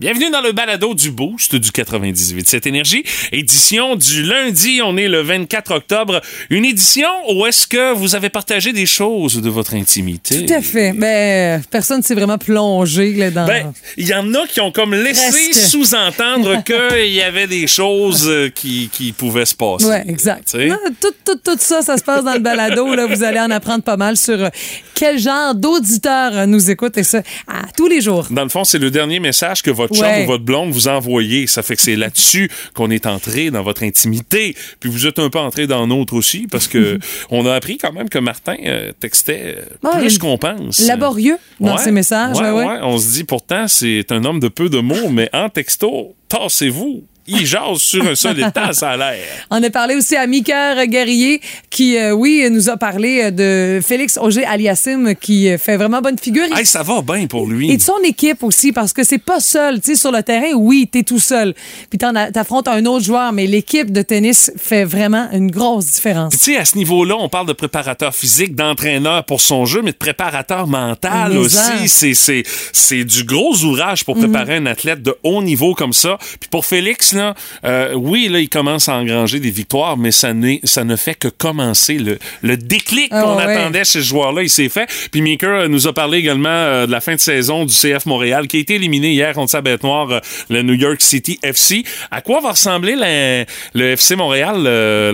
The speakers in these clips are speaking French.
Bienvenue dans le balado du Boost du 98. Cette énergie, édition du lundi, on est le 24 octobre. Une édition où est-ce que vous avez partagé des choses de votre intimité? Tout à fait. Mais euh, personne s'est vraiment plongé là, dans. Ben, il y en a qui ont comme laissé sous-entendre qu'il y avait des choses euh, qui, qui pouvaient se passer. Ouais, exact. Non, tout, tout, tout ça, ça se passe dans le balado. Là, vous allez en apprendre pas mal sur euh, quel genre d'auditeurs euh, nous écoutent et ça à tous les jours. Dans le fond, c'est le dernier message que votre chum Ouais. ou votre blonde vous a envoyé. Ça fait que c'est là-dessus qu'on est entré dans votre intimité. Puis vous êtes un peu entré dans notre aussi parce que on a appris quand même que Martin euh, textait Ah, plus qu'on pense. Laborieux dans Ouais, ses messages. ouais, ouais, ouais. ouais. On se dit pourtant, c'est un homme de peu de mots, mais en texto, tassez-vous. Il jase sur un ça a l'air. On a parlé aussi à Mika Guerrier qui, euh, oui, nous a parlé euh, de Félix Auger Aliassim qui euh, fait vraiment bonne figure. Hey, ça va bien pour lui. Et de son équipe aussi, parce que c'est pas seul. Tu sais, sur le terrain, oui, t'es tout seul. Puis t'affrontes un autre joueur, mais l'équipe de tennis fait vraiment une grosse différence. Tu sais, à ce niveau-là, on parle de préparateur physique, d'entraîneur pour son jeu, mais de préparateur mental Mais aussi. C'est, c'est, c'est du gros ouvrage pour préparer un athlète de haut niveau comme ça. Puis pour Félix, là, euh, oui, là, il commence à engranger des victoires, mais ça, ne fait que commencer. Le, le déclic Ah qu'on ouais. attendait chez ce joueur-là, il s'est fait. Puis Maker euh, nous a parlé également euh, de la fin de saison du CF Montréal, qui a été éliminé hier contre sa bête noire, euh, le New York City FC. À quoi va ressembler la- le FC Montréal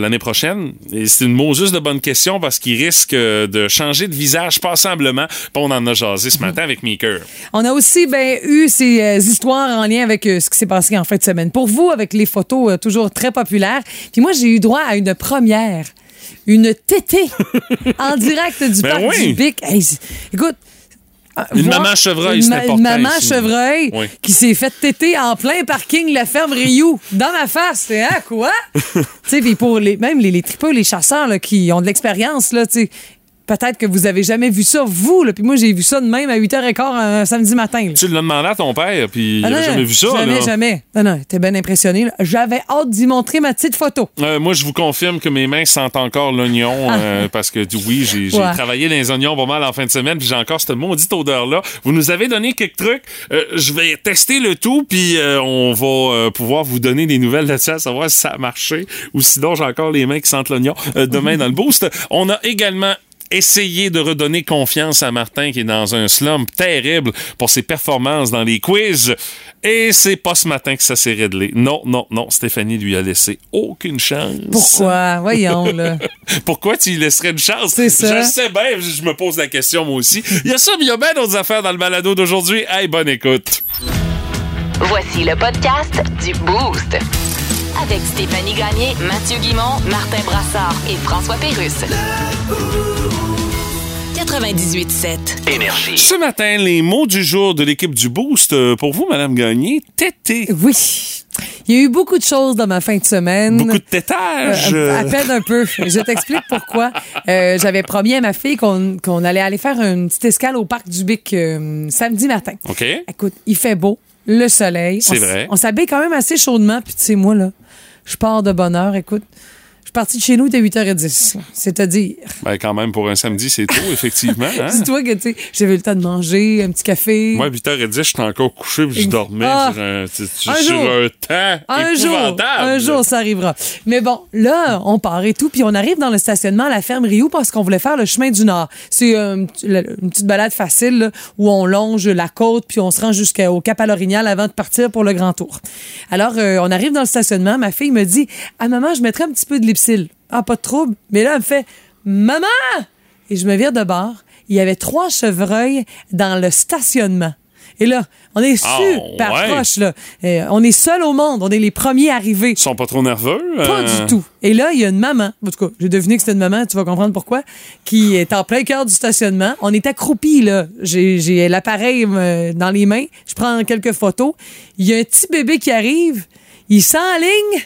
l'année prochaine? C'est une Moses de bonne question parce qu'il risque de changer de visage passablement. Puis on en a jasé ce matin avec Maker. On a aussi ben, eu ces histoires en lien avec ce qui s'est passé en fin de semaine. Pour vous, avec les photos euh, toujours très populaires. Puis moi, j'ai eu droit à une première. Une tétée en direct du Ben parc oui. du Bic. Hey, écoute. euh, Une maman chevreuil, une ma- maman ici. chevreuil Oui. qui s'est fait téter en plein parking la ferme Rioux, dans ma face. C'est hein, quoi? tu sais, puis pour les, même les, les tripeux, les chasseurs là, qui ont de l'expérience, là, tu sais, peut-être que vous avez jamais vu ça, vous. Là, puis moi, j'ai vu ça de même à 8h15 un samedi matin. là. Tu l'as demandé à ton père, puis il Ah avait non, jamais vu ça. Jamais, là. jamais. Non, non, t'es bien impressionné. là. J'avais hâte d'y montrer ma petite photo. Euh, moi, je vous confirme que mes mains sentent encore l'oignon euh, parce que oui, j'ai Ouais. travaillé dans les oignons pas mal en fin de semaine, puis j'ai encore cette maudite odeur-là. Vous nous avez donné quelques trucs. Euh, je vais tester le tout, puis euh, on va euh, pouvoir vous donner des nouvelles là-dessus, à savoir si ça a marché ou sinon j'ai encore les mains qui sentent l'oignon euh, demain dans le boost. On a également essayé de redonner confiance à Martin qui est dans un slump terrible pour ses performances dans les quiz. Et c'est pas ce matin que ça s'est réglé. Non, non, non. Stéphanie lui a laissé aucune chance. Pourquoi? Voyons, là. Pourquoi tu lui laisserais une chance? C'est ça. Je sais bien, je me pose la question moi aussi. Il y a ça, mais il y a bien d'autres affaires dans le balado d'aujourd'hui. Hey, bonne écoute. Voici le podcast du Boost. Avec Stéphanie Gagné, Mathieu Guimont, Martin Brassard et François Pérusse. 98.7. Énergie. Ce matin, les mots du jour de l'équipe du Boost. euh, Pour vous, Madame Gagné, tété. Oui. Il y a eu beaucoup de choses dans ma fin de semaine. Beaucoup de tétage. Euh, à peine un peu. Je t'explique pourquoi. Euh, J'avais promis à ma fille qu'on allait aller faire une petite escale au parc du Bic euh, samedi matin. OK. Écoute, il fait beau, le soleil. C'est vrai. On s'habille quand même assez chaudement. Puis tu sais, moi, là, je pars de bonne heure. Écoute, partie de chez nous dès 8h10. là. C'est-à-dire... Ben, quand même, pour un samedi, c'est tôt, effectivement. Hein? Dis-toi que, tu sais, j'avais le temps de manger, un petit café. Moi, à 8h10, j'étais encore couché puis je dormais Ah. sur, un, sur- Un sur jour. un temps Un jour, un jour, ça arrivera. Mais bon, là, on part et tout, puis on arrive dans le stationnement à la ferme Rio parce qu'on voulait faire le chemin du Nord. C'est euh, une petite balade facile là, où on longe la côte puis on se rend jusqu'au Cap à l'Orignal avant de partir pour le Grand Tour. Alors, euh, on arrive dans le stationnement. Ma fille me dit Ah, maman, je mettrais un petit peu de Ah, pas de trouble. Mais là, elle me fait Maman Et je me vire de bord. Il y avait trois chevreuils dans le stationnement. Et là, on est Ah, super ouais. proche, là. Euh, on est seul au monde. On est les premiers arrivés. Ils sont pas trop nerveux? Pas euh? du tout. Et là, il y a une maman, en tout cas, j'ai deviné que c'était une maman, tu vas comprendre pourquoi, qui est en plein cœur du stationnement. On est accroupis, là. J'ai j'ai l'appareil euh, dans les mains. Je prends quelques photos. Il y a un petit bébé qui arrive. Il s'enligne.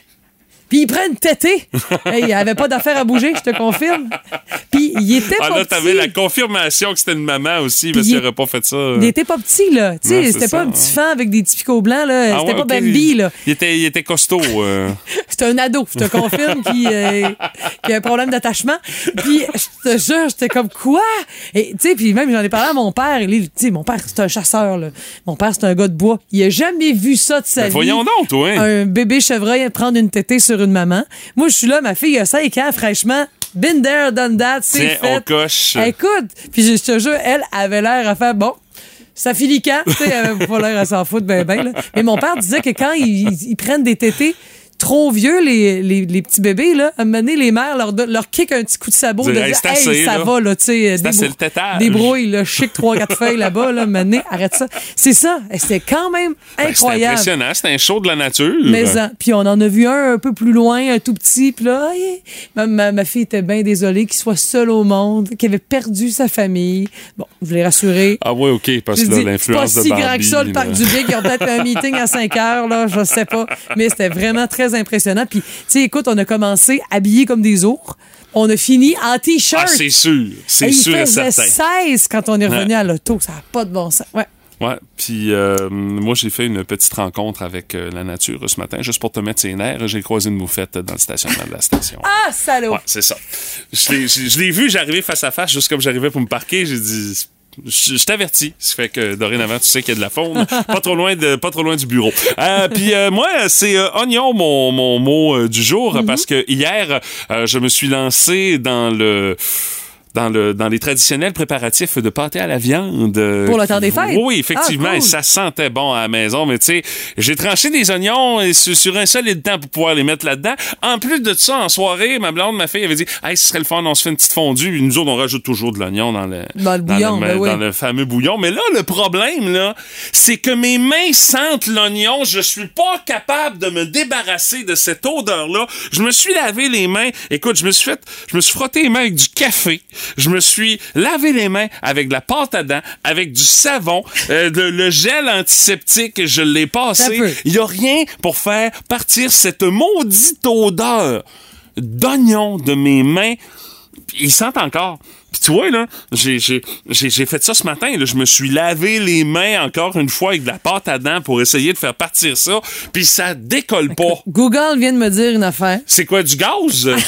Puis ils prennent tété. hey, il avait pas d'affaire à bouger, je te confirme. Puis il était Ah pas là, t'avais petit. la confirmation que c'était une maman aussi, parce qu'il il- aurait pas fait ça. Il était pas petit, là. Tu sais, c'était pas un petit ouais. fan avec des petits picots blancs, là. Ah C'était ouais, pas ok. Bambi, là. Il était, il était costaud. euh. C'était un ado, je te confirme, qui, euh, qui a un problème d'attachement. Puis, je te jure, j'étais comme quoi? Et, tu sais, puis même, j'en ai parlé à mon père. Il est- Tu sais, mon père, c'est un chasseur, là. Mon père, c'est un gars de bois. Il a jamais vu ça de sa Ben, vie. voyons donc, toi. hein. Un bébé chevreuil prendre une tétée sur une maman. Moi, je suis là, ma fille a 5 ans, fraîchement. Been there, done that, c'est fait. on coche. Écoute, puis je te jure, elle avait l'air à faire bon. Ça finit quand? Tu sais, elle avait pas l'air à s'en foutre ben ben. Là. Mais mon père disait que quand ils, ils- ils prennent des tétés trop vieux, les, les, les petits bébés, là, à donné, les mères leur, leur kick un petit coup de sabot de Hey, dire Hey, assez, ça là. va, là, tu sais. Tétage. Débrouille, là, chic, trois, quatre feuilles là-bas, là, maintenant, arrête ça. C'est ça. C'était quand même Ben, c'est incroyable. impressionnant. C'est un show de la nature. Mais puis on en a vu un un peu plus loin, un tout petit. Puis là, aïe, ma, ma, ma fille était bien désolée qu'il soit seul au monde, qu'il avait perdu sa famille. Bon, je l'ai rassuré. Ah ouais, OK, parce que là, dit, c'est pas l'influence de si Barbie. grand que ça, le parc du Bic. Ils ont peut-être un meeting à 5 heures, là, je sais pas. Mais c'était vraiment très impressionnant. Puis, tu sais, écoute, on a commencé habillés comme des ours. On a fini en T-shirt. Ah, c'est sûr. C'est sûr et certain. 16 quand on est revenu à l'auto. Ça n'a pas de bon sens. Ouais. Ouais, puis euh, moi j'ai fait une petite rencontre avec euh, la nature ce matin, juste pour te mettre ses nerfs. J'ai croisé une moufette dans le stationnement de la station. Ah, salaud! Ouais, c'est ça. Je l'ai vu, j'arrivais face à face, juste comme j'arrivais pour me parquer, j'ai dit. Je, je t'avertis, ça fait que dorénavant tu sais qu'il y a de la faune, pas trop loin de pas trop loin du bureau. Euh, Puis euh, moi c'est euh, oignon mon, mon mot euh, du jour Mm-hmm. parce que hier euh, je me suis lancé dans le dans, le, dans les traditionnels préparatifs de pâté à la viande. euh, Pour le temps des fêtes? Oui, effectivement. Ah, cool. et ça sentait bon à la maison, mais tu sais, j'ai tranché des oignons et sur, un solide temps pour pouvoir les mettre là-dedans. En plus de ça, en soirée, ma blonde, ma fille, avait dit Hey, ce serait le fun, on se fait une petite fondue. Puis nous autres, on rajoute toujours de l'oignon dans le, Dans le bouillon, dans, ben oui. dans le fameux bouillon. Mais là, le problème, là, c'est que mes mains sentent l'oignon. Je suis pas capable de me débarrasser de cette odeur-là. Je me suis lavé les mains. Écoute, je me suis fait, je me suis frotté les mains avec du café. Je me suis lavé les mains avec de la pâte à dents, avec du savon, euh, de- le gel antiseptique, je l'ai passé. Il y a rien pour faire partir cette maudite odeur d'oignon de mes mains. Ils sentent encore. Puis tu vois, là, j'ai, j'ai, j'ai, j'ai fait ça ce matin. Là. Je me suis lavé les mains encore une fois avec de la pâte à dents pour essayer de faire partir ça. Puis ça décolle pas. Google vient de me dire une affaire. C'est quoi, du gaz?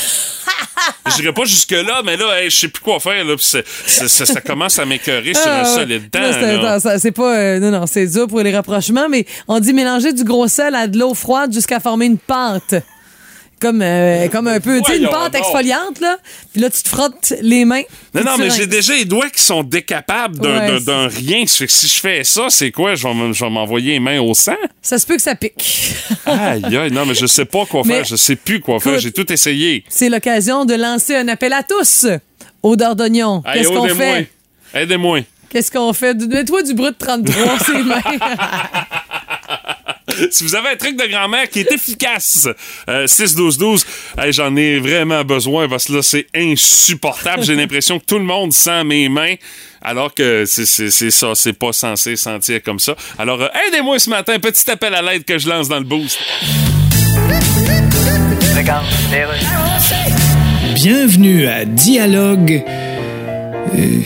Je dirais pas jusque-là, mais là, hey, je sais plus quoi faire. Là, c'est- ça, ça commence à m'écœurer sur un Ah, solide temps. C'est pas. euh, non, non, c'est dur pour les rapprochements, mais on dit mélanger du gros sel à de l'eau froide jusqu'à former une pâte. Comme, euh, comme un peu, tu sais, une pâte exfoliante, là. Puis là, tu te frottes les mains. Non, non, mais j'ai déjà les doigts qui sont décapables d'un, Ouais, rien. Fait que si je fais ça, c'est quoi? Je vais, m'envoyer les mains au sang? Ça se peut que ça pique. Aïe, aïe, non, mais je sais pas quoi Mais- faire. Je sais plus quoi faire. J'ai tout essayé. C'est l'occasion de lancer un appel à tous. Odeur d'oignon. Qu'est-ce qu'on fait? Aidez-moi. Qu'est-ce qu'on fait? Mets-toi du brut 33, c'est. Si vous avez un truc de grand-mère qui est efficace, euh, 6-12-12, hey, j'en ai vraiment besoin parce que là, c'est insupportable. J'ai l'impression que tout le monde sent mes mains. Alors que c'est ça, c'est pas censé sentir comme ça. Alors, euh, aidez-moi ce matin, petit appel à l'aide que je lance dans le boost. Bienvenue à Dialogue. Euh,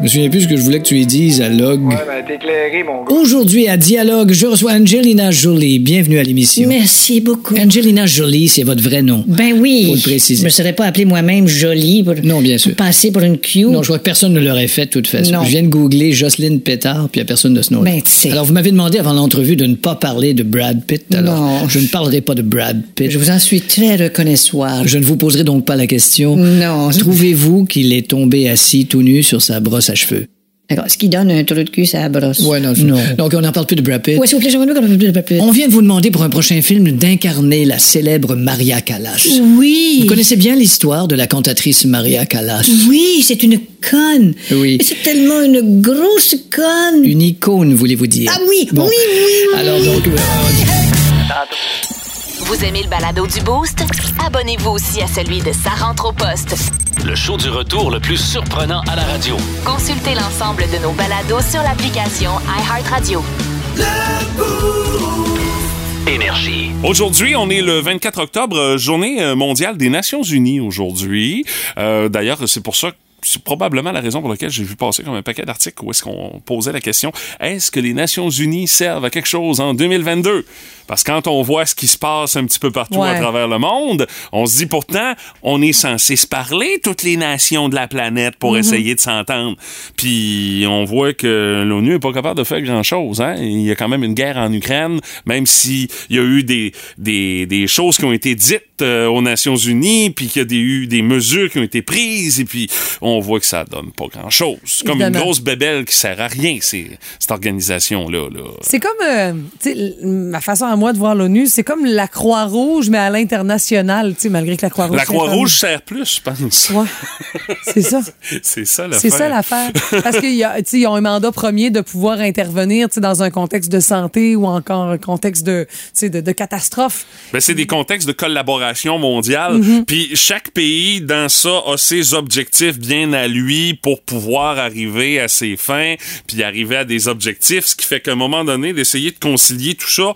je me souviens plus ce que je voulais que tu lui dises à Log. Ouais, ben, t'es éclairé, mon gars. Aujourd'hui à Dialogue, je reçois Angelina Jolie. Bienvenue à l'émission. Merci beaucoup. Angelina Jolie, c'est votre vrai nom. Ben oui. Faut le préciser. Je me serais pas appelé moi-même jolie pour Non, bien sûr. passer pour une cute. Non, je crois que personne ne l'aurait fait de toute façon. Non. Je viens de googler Jocelyne Pétard, puis il n'y a personne de ce nom. Ben, tu sais. Alors, vous m'avez demandé avant l'entrevue de ne pas parler de Brad Pitt. Alors, Non. je ne parlerai pas de Brad Pitt. Je vous en suis très reconnaissant. Je ne vous poserai donc pas la question. Non. Trouvez-vous qu'il est tombé assis tout nu sur sa brosse à cheveux? D'accord. Ce qui donne un trou de cul, ça brosse. Ouais, non. Non. Donc, on n'en parle plus de Brad Pitt. Ouais, s'il vous plaît, j'aimerais mieux qu'on parle de papier. On vient de vous demander pour un prochain film d'incarner la célèbre Maria Callas. Oui. Vous connaissez bien l'histoire de la cantatrice Maria Callas. Oui, c'est une conne. Oui. Mais C'est tellement une grosse conne. Une icône, voulez-vous dire? Ah oui, Bon. oui, oui, oui. Alors donc, euh, Vous aimez le balado du Boost? Abonnez-vous aussi à celui de Sa rentre au poste. Le show du retour le plus surprenant à la radio. Consultez l'ensemble de nos balados sur l'application iHeartRadio. Énergie. Aujourd'hui, on est le 24 octobre, euh, journée euh, mondiale des Nations Unies aujourd'hui. Euh, D'ailleurs, c'est pour ça que c'est probablement la raison pour laquelle j'ai vu passer comme un paquet d'articles où est-ce qu'on posait la question est-ce que les Nations Unies servent à quelque chose en 2022 Parce que quand on voit ce qui se passe un petit peu partout Ouais. à travers le monde, on se dit pourtant on est censé se parler toutes les nations de la planète pour essayer de s'entendre. Puis on voit que l'ONU est pas capable de faire grand-chose. Hein? Il y a quand même une guerre en Ukraine, même si il y a eu des, des, des choses qui ont été dites euh, aux Nations Unies, puis qu'il y a des, eu des mesures qui ont été prises, et puis on voit que ça donne pas grand-chose. C'est comme une grosse bébelle qui sert à rien, cette organisation-là. Là. C'est comme, euh, ma façon à moi de voir l'ONU, c'est comme la Croix-Rouge, mais à l'international, malgré que la Croix-Rouge. La Croix-Rouge sert plus, je pense. Ouais. C'est ça. C'est ça l'affaire. C'est ça l'affaire. Parce qu'ils ont un mandat premier de pouvoir intervenir dans un contexte de santé ou encore un contexte de, de, de catastrophe. Ben, c'est des contextes de collaboration mondiale. Mm-hmm. Puis chaque pays, dans ça, a ses objectifs bien à lui pour pouvoir arriver à ses fins, puis arriver à des objectifs, ce qui fait qu'à un moment donné, d'essayer de concilier tout ça,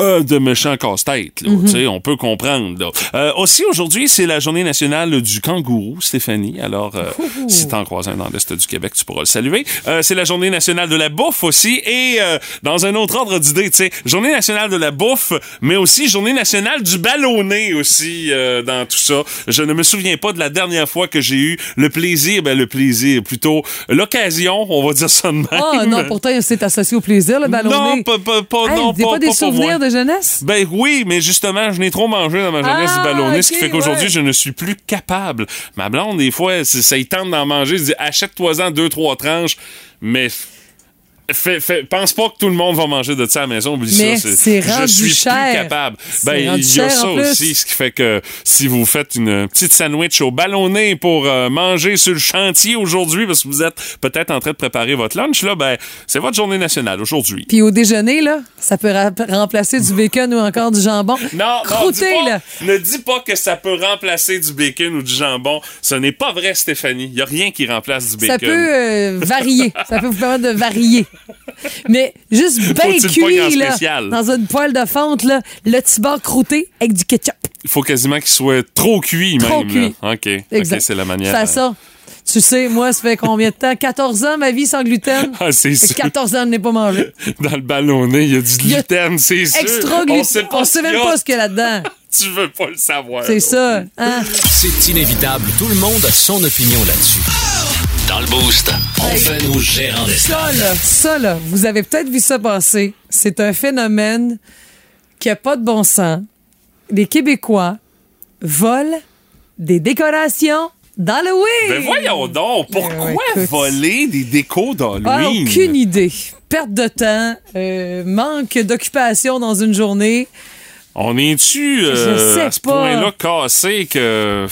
euh, de méchants casse-tête. Tu sais, On peut comprendre. là. Euh, aussi, aujourd'hui, c'est la journée nationale du kangourou, Stéphanie. Alors, euh, si t'en croises un dans l'Est du Québec, tu pourras le saluer. Euh, c'est la journée nationale de la bouffe aussi. Et euh, dans un autre ordre d'idée, tu sais, journée nationale de la bouffe, mais aussi journée nationale du ballonné aussi euh, dans tout ça. Je ne me souviens pas de la dernière fois que j'ai eu le plaisir, ben le plaisir, plutôt l'occasion, on va dire ça de même. Ah non, pourtant, c'est associé au plaisir, le ballonné. Non, pas, pas, pas, Hey, non, pas, pas des pas pour moi. souvenirs de jeunesse? Ben oui, mais justement, je n'ai trop mangé dans ma jeunesse Ah, du ballonné, ce qui fait qu'aujourd'hui, ouais. je ne suis plus capable. Ma blonde, des fois, ça y tente d'en manger. Je dis, achète-toi-en deux, trois tranches, mais fais- fais- pense pas que tout le monde va manger de ça à la maison. Oublie Mais ça. c'est je suis cher. plus capable. Ben, il y a ça aussi, ce qui fait que si vous faites une petite sandwich au ballonné pour euh, manger sur le chantier aujourd'hui, parce que vous êtes peut-être en train de préparer votre lunch, là, ben, c'est votre journée nationale aujourd'hui. Puis au déjeuner, là, ça peut remplacer du bacon ou encore du jambon. Non, non, Croûté, pas- là. ne dis pas que ça peut remplacer du bacon ou du jambon. Ce n'est pas vrai, Stéphanie. Il n'y a rien qui remplace du bacon. Ça peut euh, varier. ça peut vous permettre de varier. Mais juste bien cuit, là, spécial? dans une poêle de fonte, là, le petit bord croûté avec du ketchup. Il faut quasiment qu'il soit trop cuit, Trop même. cuit. là. OK. Exact. C'est la manière. Fais ça. Tu sais, moi, ça fait combien de temps? 14 ans, ma vie sans gluten? Ah, c'est sûr. 14 ans, je n'ai pas mangé. Dans le ballonné, il y a du gluten, c'est sûr. Extra On gluten. sait pas On sait même pas ce qu'il y a là-dedans. Tu veux pas le savoir. C'est ça. Hein? C'est inévitable. Tout le monde a son opinion là-dessus. Dans le Boost, on fait nos gérants d'escale. Ça, là, ça, là, vous avez peut-être vu ça passer. C'est un phénomène qui n'a pas de bon sens. Les Québécois volent des décorations d'Halloween. Ben voyons donc, pourquoi ouais, écoute. voler des décos Ah, d'Halloween? aucune idée. Perte de temps, euh, manque d'occupation dans une journée. On est-tu euh, à ce point-là cassé que,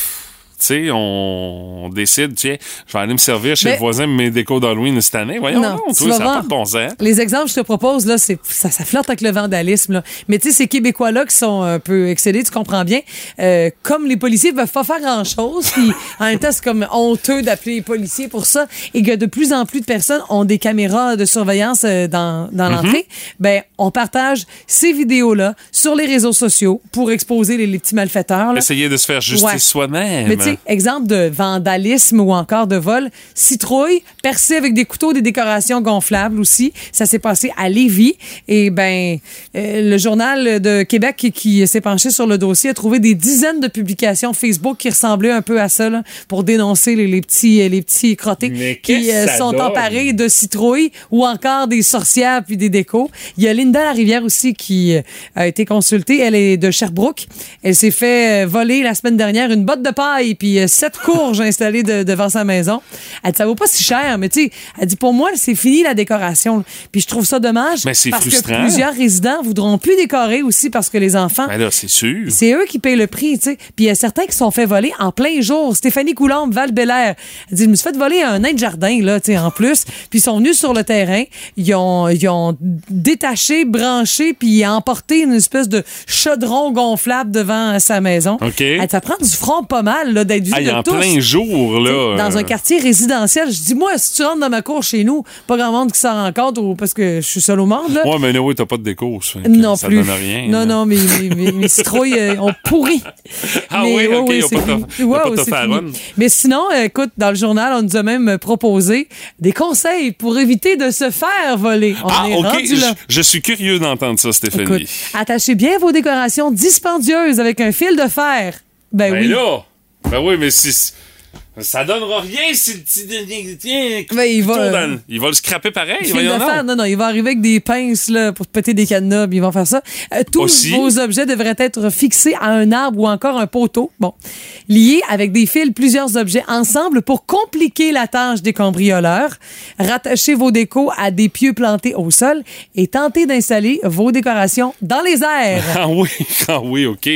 sais, on, on décide, tiens, je vais aller me servir chez Mais- le voisin de mes décos d'Halloween cette année. Voyons Non, tu toi, vas ça n'a pas de bon sens. Les exemples que je te propose, là, c'est, ça, ça flirte avec le vandalisme. Là. Mais tu sais, ces Québécois-là qui sont un peu excédés, tu comprends bien, euh, comme les policiers peuvent pas faire grand-chose, puis en même temps, c'est comme honteux d'appeler les policiers pour ça, et que de plus en plus de personnes ont des caméras de surveillance euh, dans, dans l'entrée, ben on partage ces vidéos-là sur les réseaux sociaux pour exposer les, les petits malfaiteurs. là. Essayer de se faire justice Ouais. soi-même. Mais tu sais, exemple de vandalisme ou encore de vol, citrouille, percée avec des couteaux, des décorations gonflables aussi. Ça s'est passé à Lévis. Et ben, euh, le journal de Québec qui, qui s'est penché sur le dossier a trouvé des dizaines de publications Facebook qui ressemblaient un peu à ça là, pour dénoncer les, les petits les petits crottés Mais qui euh, sont donne? emparés de citrouilles ou encore des sorcières puis des décos. Il y a Linda Larivière aussi qui euh, a été consultée. Elle est de Sherbrooke. Elle s'est fait euh, voler la semaine dernière une botte de paille puis euh, sept courges installées de- devant sa maison. Elle dit ça vaut pas si cher, mais tu sais, elle dit pour moi c'est fini la décoration. Puis je trouve ça dommage Mais c'est parce frustrant. que plusieurs résidents voudront plus décorer aussi parce que les enfants Ben là, c'est sûr. c'est eux qui payent le prix, tu sais. Puis il y a certains qui se sont fait voler en plein jour. Stéphanie Coulombe, val bélair Elle dit, je me suis fait voler un nain de jardin, là, tu sais, en plus. Puis ils sont venus sur le terrain. Ils ont, ils ont détaché, branché, puis emporté une espèce de chaudron gonflable devant sa maison. OK. Elle dit, ça prend du front pas mal, là, d'être vu Ah, il est de en tous. plein jour, là. Dans euh, un quartier résidentiel, je dis, moi, si tu rentres dans ma cour chez nous, pas grand monde qui s'en rend compte ou parce que je suis seul au monde, là. Ouais, mais oui, t'as pas de déco. ça Non ça plus. donne rien. non, là. non, mes, mes, citrouilles euh, ont pourri. Ah Mais, oui, ouais, ok, ouais, c'est pas fini. pas fini. Mais sinon, euh, écoute, dans le journal, on nous a même proposé des conseils pour éviter de se faire voler. On Ah, est ok. rendu là. Je, je suis curieux d'entendre ça, Stéphanie. Écoute, attachez bien vos décorations dispendieuses avec un fil de fer. Ben, ben oui. là, ben oui, mais si. Ça donnera rien si le petit. Tiens, Ben, il va, euh, dans le- il va le scraper pareil. Voyons de donc. fer, non, non, il va arriver avec des pinces là, pour péter des cadenas, puis ils vont faire ça. Euh, tous Aussi. vos objets devraient être fixés à un arbre ou encore un poteau, bon, liés avec des fils, plusieurs objets ensemble pour compliquer la tâche des cambrioleurs. Rattachez vos décos à des pieux plantés au sol et tentez d'installer vos décorations dans les airs. Ah oui, ah oui, OK.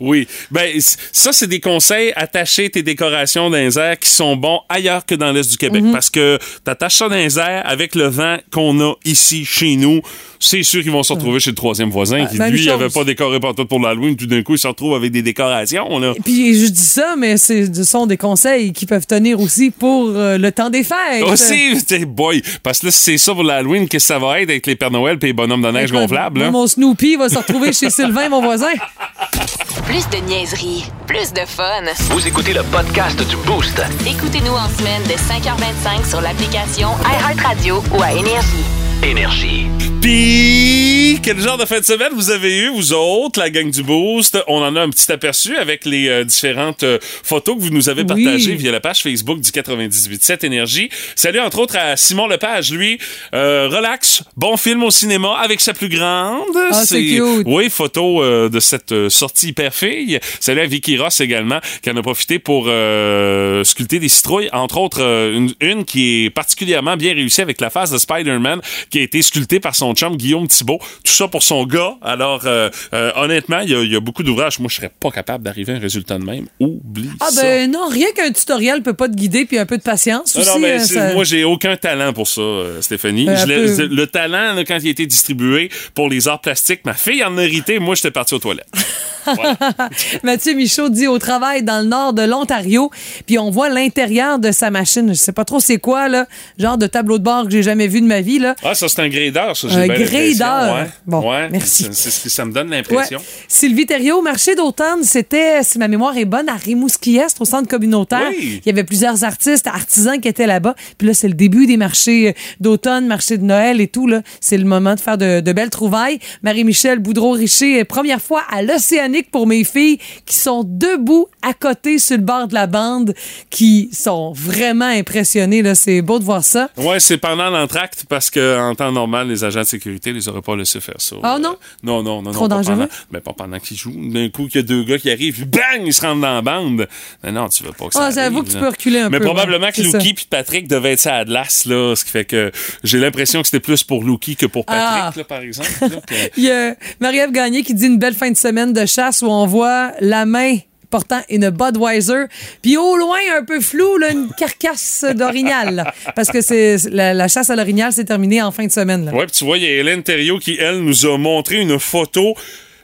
Oui. Ben, ça, c'est des conseils. Attacher tes décorations dans les airs qui sont bons ailleurs que dans l'Est du Québec. Mhm. Parce que t'attaches ça dans les airs avec le vent qu'on a ici, chez nous. C'est sûr qu'ils vont se retrouver chez le troisième voisin qui, même lui, chose. avait pas décoré partout pour l'Halloween. Tout d'un coup, il se retrouve avec des décorations, là. Puis je dis ça, mais ce sont des conseils qui peuvent tenir aussi pour euh, le temps des fêtes. Aussi, boy, parce que là, si c'est ça pour l'Halloween, qu'est-ce que ça va être avec les Pères Noël et les bonhommes de neige gonflables, là? Mon Snoopy va se retrouver chez Sylvain, mon voisin. Plus de niaiserie, plus de fun. Vous écoutez le podcast du Boost. Écoutez-nous en semaine de 5h25 sur l'application iHeartRadio ou à Énergie. Énergie. Puis, quel genre de fin de semaine vous avez eu, vous autres, la gang du Boost? On en a un petit aperçu avec les euh, différentes euh, photos que vous nous avez Oui. partagées via la page Facebook du 98.7 Énergie. Salut, entre autres, à Simon Lepage, lui. Euh, relax, bon film au cinéma avec sa plus grande. Ah, c'est cute. Oui, photo euh, de cette euh, sortie hyper fille. Salut à Vicky Ross également, qui en a profité pour sculpter des citrouilles. Entre autres, une, une qui est particulièrement bien réussie avec la face de Spider-Man, qui a été sculptée par son chum Guillaume Thibault. Tout ça pour son gars. Alors, euh, euh, honnêtement, il y a- il y, a beaucoup d'ouvrages. Moi, je serais pas capable d'arriver à un résultat de même. Oublie Ah ça. ben non, rien qu'un tutoriel peut pas te guider puis un peu de patience Non, aussi. non, mais euh, ça- moi, j'ai aucun talent pour ça, Stéphanie. Je peu. le talent, là, quand il a été distribué pour les arts plastiques, ma fille en a hérité. Moi, j'étais parti aux toilettes. Voilà. Mathieu Michaud dit au travail dans le nord de l'Ontario, puis on voit l'intérieur de sa machine. Je sais pas trop c'est quoi là, genre de tableau de bord que j'ai jamais vu de ma vie là. Ah, ça, c'est un grader, ça, j'ai Un l'impression. grader. Ouais. Bon, Ouais. merci. C'est ce que ça me donne Ouais. l'impression. Sylvie Thériault, marché d'automne, c'était, si ma mémoire est bonne, à Rimouski-Est, au centre communautaire. Oui. Il y avait plusieurs artistes, artisans qui étaient là-bas. Puis là, c'est le début des marchés euh, d'automne, marché de Noël et tout. C'est le moment de faire de, de belles trouvailles. Marie-Michel Boudreau-Richer, première fois à l'Océanique pour mes filles qui sont debout à côté sur le bord de la bande, qui sont vraiment impressionnées. C'est beau de voir ça. Ouais, c'est pendant l'entracte parce que en temps normal, les agents de sécurité les auraient pas laissé faire ça. Ah, non? Non, non, non, Trop non. dangereux? pendant- mais pas pendant qu'ils jouent. D'un coup, qu'il y a deux gars qui arrivent, bang, ils se rendent dans la bande. Mais non, tu veux pas que ça Ah, j'avoue que tu peux reculer un Mais peu, probablement ouais, que. Lucky puis Patrick devaient être ça à Atlas, là, ce qui fait que j'ai l'impression que c'était plus pour Lucky que pour Patrick, Ah. là, par exemple. là, que- Il y a Marie-Ève Gagné qui dit une belle fin de semaine de chasse où on voit la main portant une Budweiser, puis au loin, un peu flou, là, une carcasse d'orignal. Parce que c'est la, chasse à l'orignal s'est terminée en fin de semaine. là. Puis tu vois, il y a Hélène Thériault qui, elle, nous a montré une photo.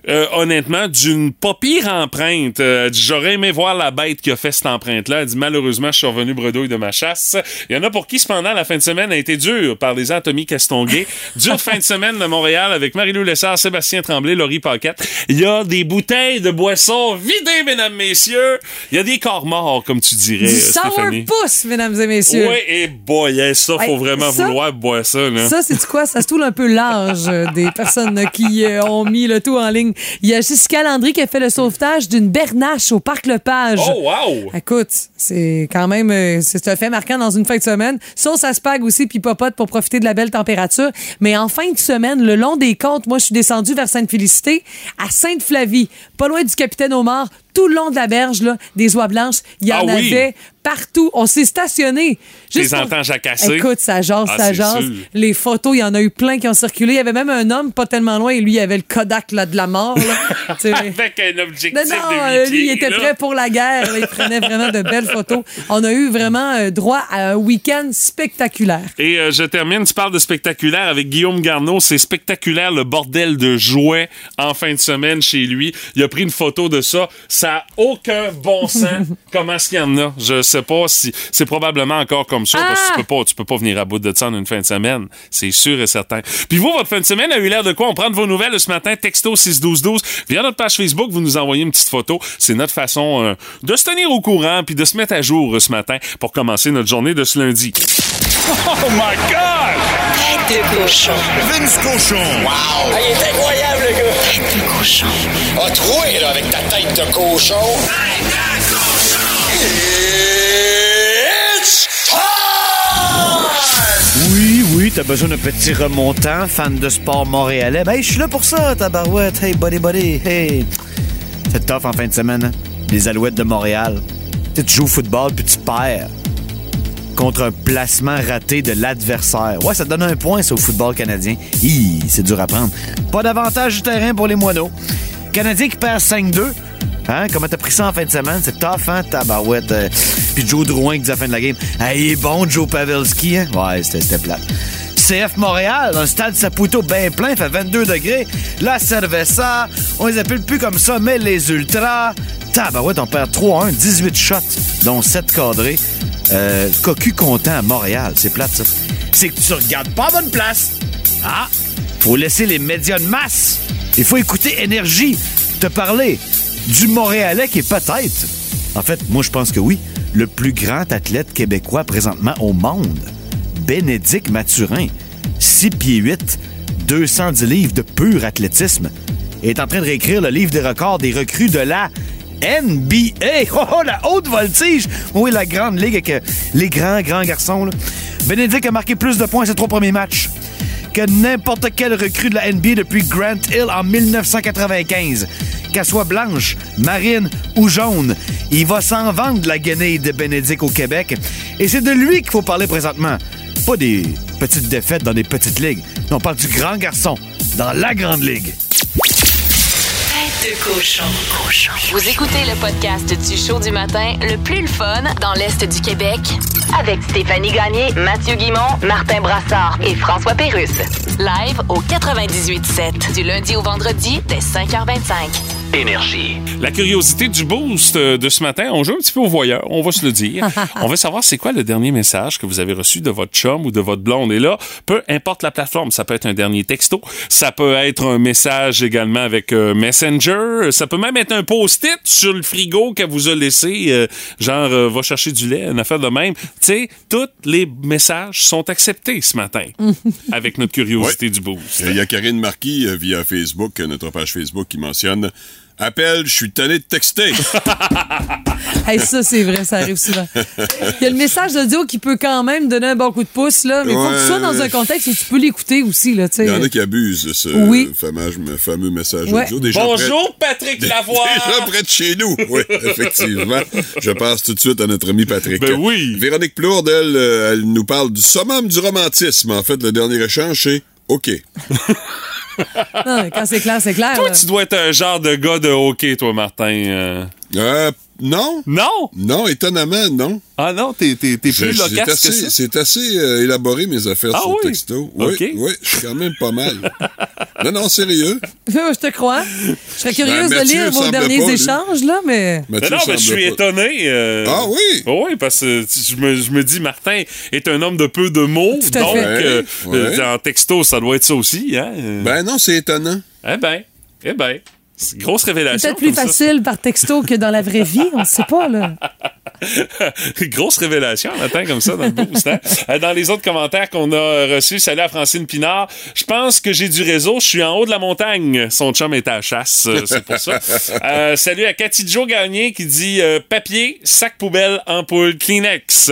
Euh, honnêtement, d'une pas pire empreinte. Euh, J'aurais aimé voir la bête qui a fait cette empreinte-là. Elle dit malheureusement, je suis revenu bredouille de ma chasse. Il y en a pour qui, cependant, la fin de semaine a été dure par les Tommy Castonguay. Dure fin de semaine de Montréal avec Marie-Lou Lessard, Sébastien Tremblay, Laurie Paquette. Il y a des bouteilles de boissons vidées, mesdames, messieurs. Il y a des corps morts, comme tu dirais, Du euh, sourpuss, mesdames et messieurs. Oui, et boy, hein, ça, faut Hey, vraiment ça- vouloir boire ça, là. Ça, c'est quoi? Ça se tourne un peu l'âge des personnes qui euh, ont mis le tout en ligne. Il y a Jessica Landry qui a fait le sauvetage d'une bernache au Parc Lepage. Oh, wow! Écoute, c'est quand même euh, c'est un fait marquant dans une fin de semaine. Sauce à spag aussi puis popote pour profiter de la belle température. Mais en fin de semaine, le long des côtes, moi je suis descendue vers Sainte-Félicité à Sainte-Flavie, pas loin du Capitaine Omar, tout le long de la berge là, des oies blanches, il y en Ah oui? avait partout. On s'est stationné. Tes pour- entends jacasser. Écoute, ça jase, Ah, ça jase. sûr. Les photos, il y en a eu plein qui ont circulé. Il y avait même un homme pas tellement loin et lui, il avait le Kodak là, de la mort. Là. Avec un objectif non, non, de euh, lui, il était là. prêt pour la guerre. Il prenait vraiment de belles photos. On a eu vraiment euh, droit à un week-end spectaculaire. Et euh, je termine, tu parles de spectaculaire avec Guillaume Garneau. C'est spectaculaire le bordel de jouets en fin de semaine chez lui. Il a pris une photo de ça. Ça a aucun bon sens. Comment est-ce qu'il y en a? Je sais pas si c'est probablement encore comme ça parce que tu peux pas, tu peux pas venir à bout de ça en une fin de semaine. C'est sûr et certain. Puis vous, votre fin de semaine a eu l'air de quoi? On prend de vos nouvelles ce matin, texto 61212. Via notre page Facebook, vous nous envoyez une petite photo. C'est notre façon euh, de se tenir au courant puis de se mettre à jour euh, ce matin pour commencer notre journée de ce lundi. Oh my God! Tête de cochon. Vince Cochon. Wow! il est incroyable, le gars! Tête de cochon. A troué, là, avec ta tête de cochon. Tête cochon! It's time! Oui, oui, t'as besoin d'un petit remontant, fan de sport montréalais. Ben, je suis là pour ça, tabarouette. Hey, buddy, buddy. Hey. C'est tough en fin de semaine, hein? Les Alouettes de Montréal. Tu joues au football puis tu perds contre un placement raté de l'adversaire. Ouais, ça donne un point, ça, au football canadien. Hi, c'est dur à prendre. Pas d'avantage du terrain pour les moineaux. Canadien qui perd 5-2. Hein? Comment t'as pris ça en fin de semaine? C'est tough, hein, tabarouette? Euh, Puis Joe Drouin qui dit à la fin de la game, ah, il est bon, Joe Pavelski, hein? Ouais, c'était c'était plate. CF Montréal, un stade Saputo bien plein, fait 22 degrés. La Cerveza, on les appelle plus comme ça, mais les Ultras. Tabarouette, on perd 3-1, 18 shots, dont 7 cadrés. Euh, cocu content à Montréal, c'est plate, ça. C'est que tu regardes pas à bonne place. Ah, faut laisser les médias de masse. Il faut écouter Énergie te parler du Montréalais qui est peut-être, en fait, moi je pense que oui, le plus grand athlète québécois présentement au monde. Bénédicte Mathurin, 6 pieds 8, 210 livres de pur athlétisme, est en train de réécrire le livre des records des recrues de la NBA. Oh, oh, la haute voltige! Oui, la grande ligue avec euh, les grands, grands garçons. là. Bénédicte a marqué plus de points ces trois premiers matchs que n'importe quelle recrue de la NBA depuis Grant Hill en 1995. Qu'elle soit blanche, marine ou jaune, il va s'en vendre la guenille de Bénédicte au Québec. Et c'est de lui qu'il faut parler présentement. Pas des petites défaites dans des petites ligues. Non, on parle du grand garçon dans la grande ligue. De cochon. Vous écoutez le podcast du show du matin le plus le fun dans l'Est du Québec avec Stéphanie Gagné, Mathieu Guimont, Martin Brassard et François Pérusse. Live au 98.7 du lundi au vendredi dès 5h25. Énergie. La curiosité du boost euh, de ce matin, on joue un petit peu au voyeur, on va se le dire. on va savoir c'est quoi le dernier message que vous avez reçu de votre chum ou de votre blonde. Et là, peu importe la plateforme, ça peut être un dernier texto, ça peut être un message également avec euh, Messenger, ça peut même être un post-it sur le frigo qu'elle vous a laissé, euh, genre euh, va chercher du lait, une affaire de même. Tu sais, tous les messages sont acceptés ce matin avec notre curiosité du boost. Il y a Karine Marquis euh, via Facebook, notre page Facebook, qui mentionne Appel, je suis tanné de texter. Hey, ça, c'est vrai, ça arrive souvent. Il y a le message d'audio qui peut quand même donner un bon coup de pouce, là, mais il faut que tu sois dans un contexte où tu peux l'écouter aussi. Là. Il y en a qui abusent de ce Oui. fameux, fameux message Ouais. audio. Des près- Bonjour Patrick Lavoie! Gens près de chez nous. Oui, effectivement. Je passe tout de suite à notre ami Patrick. Ben oui. Véronique Plourde, elle, euh, elle nous parle du summum du romantisme. En fait, le dernier échange, c'est OK. Non, quand c'est clair, c'est clair. Toi, là. tu dois être un genre de gars de hockey, toi, Martin. euh. Euh, non? Non? Non, étonnamment, non. Ah non, t'es, t'es, t'es plus c'est loquace que ça? c'est assez euh, élaboré, mes affaires Ah sur oui? le texto. Oui, OK. oui, je suis quand même pas mal. non, non, sérieux? je te crois. Je serais curieuse Ben, de Mathieu lire vos derniers pas, lui. échanges, là, mais. Mais Mathieu non, mais je suis pas- étonné. euh. Ah oui? Oh oui, parce que je me, je me dis, Martin est un homme de peu de mots. Tout donc, euh, Ouais, euh, en texto, ça doit être ça aussi. Hein? Ben non, c'est étonnant. Eh ben, eh ben. C'est une grosse révélation. Peut-être plus ça. facile par texto que dans la vraie vie, on ne sait pas, là. Grosse révélation, un matin comme ça dans le boost. hein? Euh, Dans les autres commentaires qu'on a reçus, salut à Francine Pinard. Je pense que j'ai du réseau. Je suis en haut de la montagne. Son chum est à la chasse. euh, C'est pour ça. Euh, salut à Cathy Jo Gagné qui dit euh, papier, sac poubelle, ampoule, Kleenex.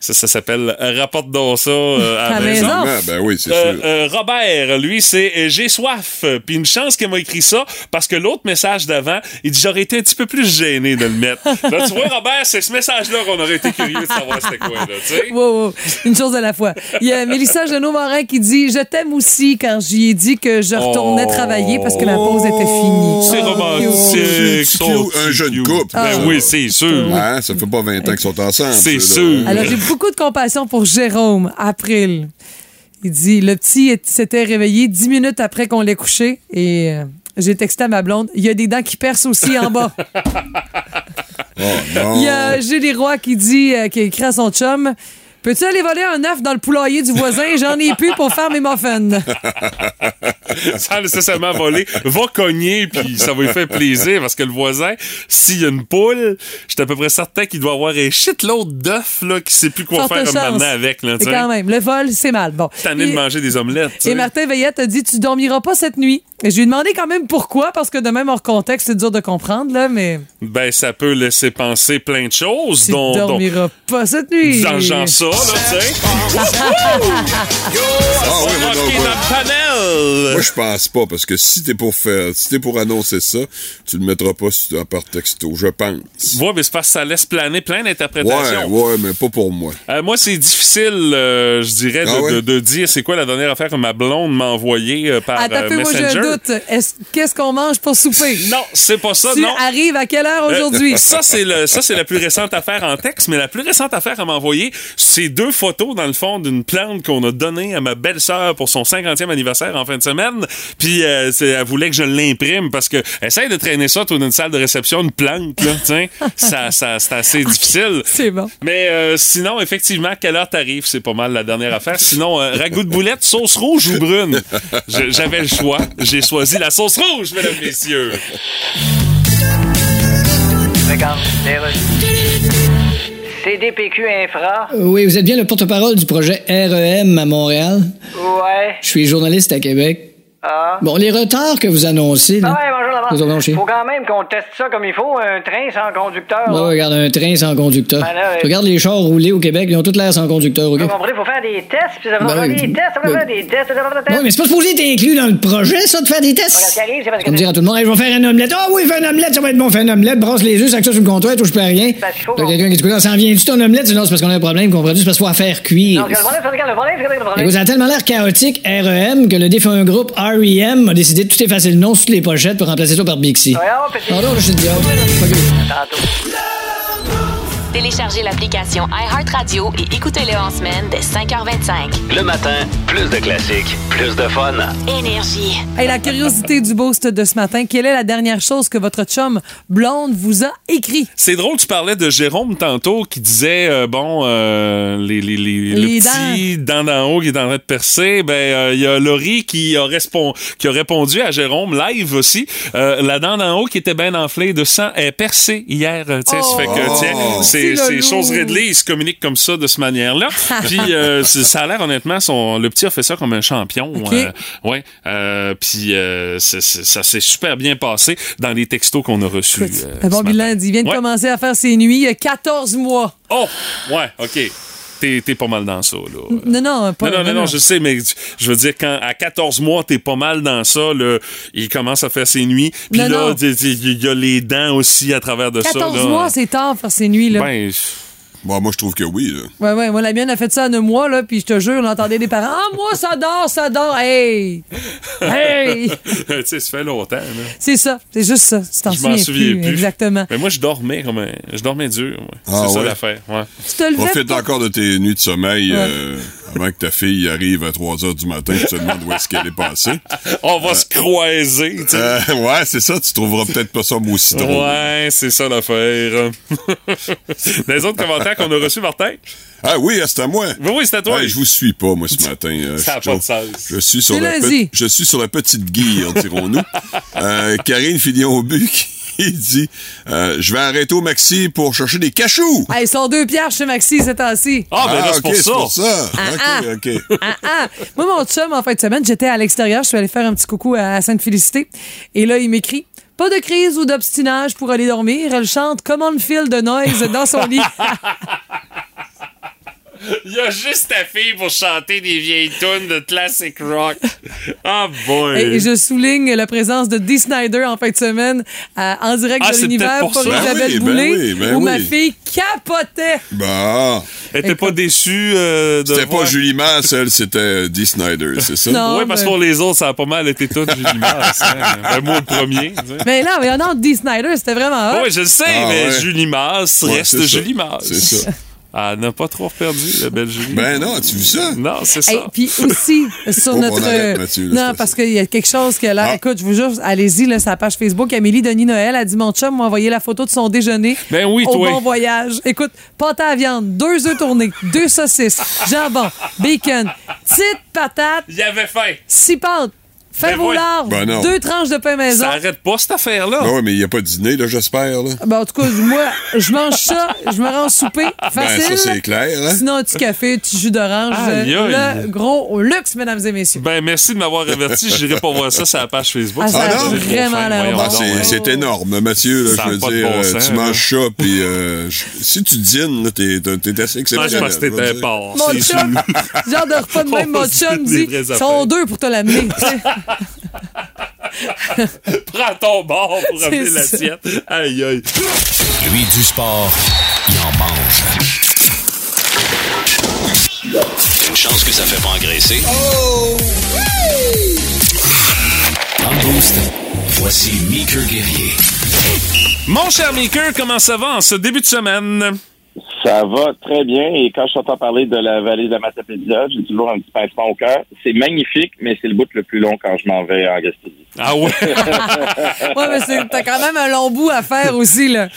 Ça, ça s'appelle euh, rapporte donc ça euh, à la À la maison. maison. Ah, ben oui, c'est Euh, sûr. euh, Robert, lui, c'est euh, J'ai soif. Puis une chance qu'elle m'a écrit ça parce que l'autre message d'avant, il dit J'aurais été un petit peu plus gêné de le mettre. Là, tu vois, Robert, c'est ce message-là qu'on aurait été curieux de savoir c'était quoi, là, tu sais. Wow, wow. Une chose à la fois. Il y a Mélissa Genot-Morin qui dit Je t'aime aussi quand j'y ai dit que je retournais Oh. travailler parce que la pause était finie. C'est Oh, romantique. so Un jeune couple. Ben Ah. oui, c'est sûr. Hein, ça fait pas 20 ans qu'ils sont ensemble. C'est sûr. Alors, j'ai beaucoup de compassion pour Jérôme, April. Il dit Le petit s'était réveillé dix minutes après qu'on l'ait couché et euh, j'ai texté à ma blonde Il y a des dents qui percent aussi en bas. non. Il y a Julie Roy qui dit, euh, qui écrit à son chum. Peux-tu aller voler un œuf dans le poulailler du voisin? J'en ai plus pour faire mes muffins. Sans nécessairement voler, va cogner, puis ça va lui faire plaisir, parce que le voisin, s'il y a une poule, j'étais à peu près certain qu'il doit avoir un shitload d'œufs, là, qui sait plus quoi Forte faire maintenant avec, là, Et quand même, le vol, c'est mal. Bon. Tanné de Et- manger des omelettes, Et. Martin Veillette a dit Tu dormiras pas cette nuit. Et je lui ai demandé quand même pourquoi, parce que de même hors contexte, c'est dur de comprendre, là, mais Ben, ça peut laisser penser plein de choses, tu dont, dont dormiras pas cette nuit. dans genre ça, là, tu sais. Ah oui, mais non, Rocker moi-! Moi, je pense pas, parce que si t'es pour faire, si t'es pour annoncer ça, tu le mettras pas sur- par texto, je pense. Ouais, mais c'est parce que ça laisse planer plein Ouais, d'interprétations. ouais, mais pas pour moi. Euh, moi, c'est difficile, euh, je dirais, de, Ah ouais? de- de dire c'est quoi la dernière affaire que ma blonde m'a envoyée euh, par euh, j'ai Messenger. Doute. Qu'est-ce qu'on mange pour souper? Non, c'est pas ça, tu non. arrives à quelle heure Euh, aujourd'hui? ça, c'est le, ça, c'est la plus récente affaire en texte, mais la plus récente affaire à m'envoyer, c'est deux photos, dans le fond, d'une plante qu'on a donnée à ma belle-sœur pour son 50e anniversaire en fin de semaine. Puis, euh, elle voulait que je l'imprime parce que, essaye de traîner ça dans une salle de réception, une plante, là, tiens. ça, ça, c'est assez difficile. C'est bon. Mais euh, sinon, effectivement, quelle heure t'arrives, c'est pas mal la dernière affaire. Sinon, ragoût de boulette, sauce rouge ou brune? J'avais le choix. J'ai choisi la sauce rouge, mesdames, messieurs. CDPQ Infra. Oui, vous êtes bien le porte-parole du projet REM à Montréal? Ouais. Je suis journaliste à Québec. Ah. Bon, les retards que vous annoncez, Ah là. ouais, bonjour. Faut quand même qu'on teste ça comme il faut, un train sans conducteur. Bon, regarde, un train sans conducteur. Ben là, ouais. Regarde les chars roulés au Québec, ils ont toutes l'air sans conducteur, OK? Vous comprenez, faut faire des tests, puis ça va Ben faire oui. des tests, ça va Ben- faire des tests, ça va faire des tests. Oui, mais c'est pas supposé être inclus dans le projet, ça, de faire des tests? Regarde, ce qui arrive, c'est parce que... Dire à tout le monde, Hey, je vais faire un omelette. Ah oui, fais un omelette, ça va être bon, fais un omelette, brasse les œufs, sac ça sur le comptoir, touche pas à rien. Parce qu'il faut qu'on- quelqu'un qui dit, ça en vient-tu ton omelette? Non, c'est parce qu'on a un problème, comprends-tu? C'est parce qu'il faut faire cuire. Non, le problème, c'est le problème, c'est le problème... Écoute, ça a tellement l'air chaotique, REM, que le défunt groupe REM a décidé de tout effacer le nom sur toutes les pochettes pour remplacer ça par Bixi. Ouais, oh, petit... Pardon, je suis. Téléchargez l'application iHeartRadio et écoutez-le en semaine dès 5h25. Le matin, plus de classiques, plus de fun. Énergie. Hey, la curiosité du boost de ce matin, quelle est la dernière chose que votre chum blonde vous a écrit? C'est drôle, tu parlais de Jérôme tantôt qui disait, euh, bon, euh, les, les, les, le Les petit dent d'en haut qui est en train de percer. Ben, euh, il y a Laurie qui a, qui a répondu à Jérôme live aussi. Euh, la dent d'en haut qui était bien enflée de sang est percée hier. ça fait que, Oh. tiens, c'est C'est c'est chose réglée. Il se communique comme ça, de cette manière-là. Puis, euh, ça a l'air, honnêtement, son, le petit a fait ça comme un champion. Ok. Euh, ouais. Euh, puis, c'est- c'est- ça s'est super bien passé dans les textos qu'on a reçus. Écoute, bon bilan il vient de Ouais. commencer à faire ses nuits il y a 14 mois. Oh! Ouais, OK. T'es pas mal dans ça, là. Non, non, pas Non, non, non, non, je sais, mais je veux dire, quand à 14 mois, t'es pas mal dans ça, là, il commence à faire ses nuits. Puis là, il y a les dents aussi à travers de ça. 14 là. mois, c'est tard faire ses nuits, là. Ben, Bon, moi, je trouve que oui, là. Ouais, ouais, moi, la mienne a fait ça en un mois, là, puis je te jure, on entendait des parents. Ah, moi, ça dort, ça dort. Hey! Hey! tu sais, ça fait longtemps, là. C'est ça, c'est juste ça. Tu t'en Je m'en souviens plus. Exactement. Mais moi, je dormais comme un... Je dormais dur, moi. Ah, c'est ça l'affaire, ouais. Tu te levais Profite encore de tes nuits de sommeil Ouais. euh, avant que ta fille arrive à 3 h du matin et tu te demandes où est-ce qu'elle est passée. On va se croiser, tu sais. Euh, ouais, c'est ça. Tu trouveras peut-être pas ça beau citron. Ouais, c'est ça l'affaire. Les autres commentaires qu'on a reçus, Martin? Ah oui, c'est à moi. Oui, oui, c'est à toi. Je vous suis pas, moi, ce matin. Euh, Ça a je, pas de sens. je suis sur C'est la pe- je suis sur la petite guire, dirons-nous. euh, Karine Fillon-But qui dit euh, Je vais arrêter au maxi pour chercher des cachous. Hey, ils sont deux pierres chez Maxi ces temps-ci. Ah, ben là, c'est ok, pour c'est ça. pour ça. Ah, ok, ok. Ah, ah. Moi, mon chum, en fin de semaine, j'étais à l'extérieur. Je suis allée faire un petit coucou à Sainte-Félicité. Et là, il m'écrit Pas de crise ou d'obstinage pour aller dormir. Elle chante Common Feel de Noise dans son lit. Il y a juste ta fille pour chanter des vieilles tunes de classic rock. Ah, boy. Et je souligne la présence de Dee Snyder en fin de semaine euh, en direct Ah, de l'univers pour pour. Ben Isabelle oui, ben Boulay, oui, ben où ma fille capotait. Bah, Elle était pas déçue euh, de c'était voir- pas Julie Masse, elle, c'était Dee Snyder, c'est ça? Non. Oui, parce que pour les autres, ça a pas mal été tout Julie Masse. Hein? Ben, moi, le premier. tu sais. Mais là, mais non, Dee Snyder, c'était vraiment hot. Oui, je le sais, Ah, mais ouais. Julie Masse reste. Julie Masse. C'est ça. Elle n'a pas trop perdu, la belle Julie. Ben non, as-tu vu ça? Non, c'est ça. Hey, puis aussi, sur Faut notre. qu'on arrête, Mathieu, là, non, parce qu'il y a quelque chose que là. Ah. Écoute, je vous jure, allez-y, là, sa page Facebook. Amélie Denis Noël a dit Mon chum m'a envoyé la photo de son déjeuner. Ben oui, au toi. bon voyage. Écoute, pâte à viande, deux œufs tournés, deux saucisses, jambon, bacon, petite patate, Il avait faim. six pâtes, Ben au oui. lard, Ben non. deux tranches de pain maison. Ça arrête pas, cette affaire-là. Ben ouais, mais il n'y a pas de dîner, là, j'espère. Là. Ben, en tout cas, moi, je mange ça, je me rends au souper. Facile. Ben, ça, c'est clair. Hein? Sinon, un petit café, un petit jus d'orange. Euh. Le gros luxe, mesdames et messieurs. Ben, merci de m'avoir averti. J'irai pas voir ça sur la page Facebook. Ah, ça a C'est vraiment Voyons bon. Ah, donc, c'est, hein. c'est énorme, Mathieu. Là, Ça je veux pas de dire, bon euh, sens, tu là. manges ça, puis euh, si tu dînes, là, t'es, t'es, t'es assez Moi, exceptionnel. je pense que t'étais dire. porc. Mon C'est chum, genre de repas de même, On mon chum dit sont deux pour te l'amener. Prends ton bord pour ça. l'assiette. Aïe, aïe. Lui, du sport, il en mange. Une chance que ça fait pas engraisser. Dans le boost, voici Meeker Guerrier. Mon cher Maker, comment ça va en ce début de semaine? Ça va très bien et quand je t'entends parler de la vallée de la Matapédia, j'ai toujours un petit pincement au cœur. C'est magnifique, mais c'est le bout le plus long quand je m'en vais en Gaspésie. Ah ouais? Ouais, mais t'as quand même un long bout à faire aussi, là.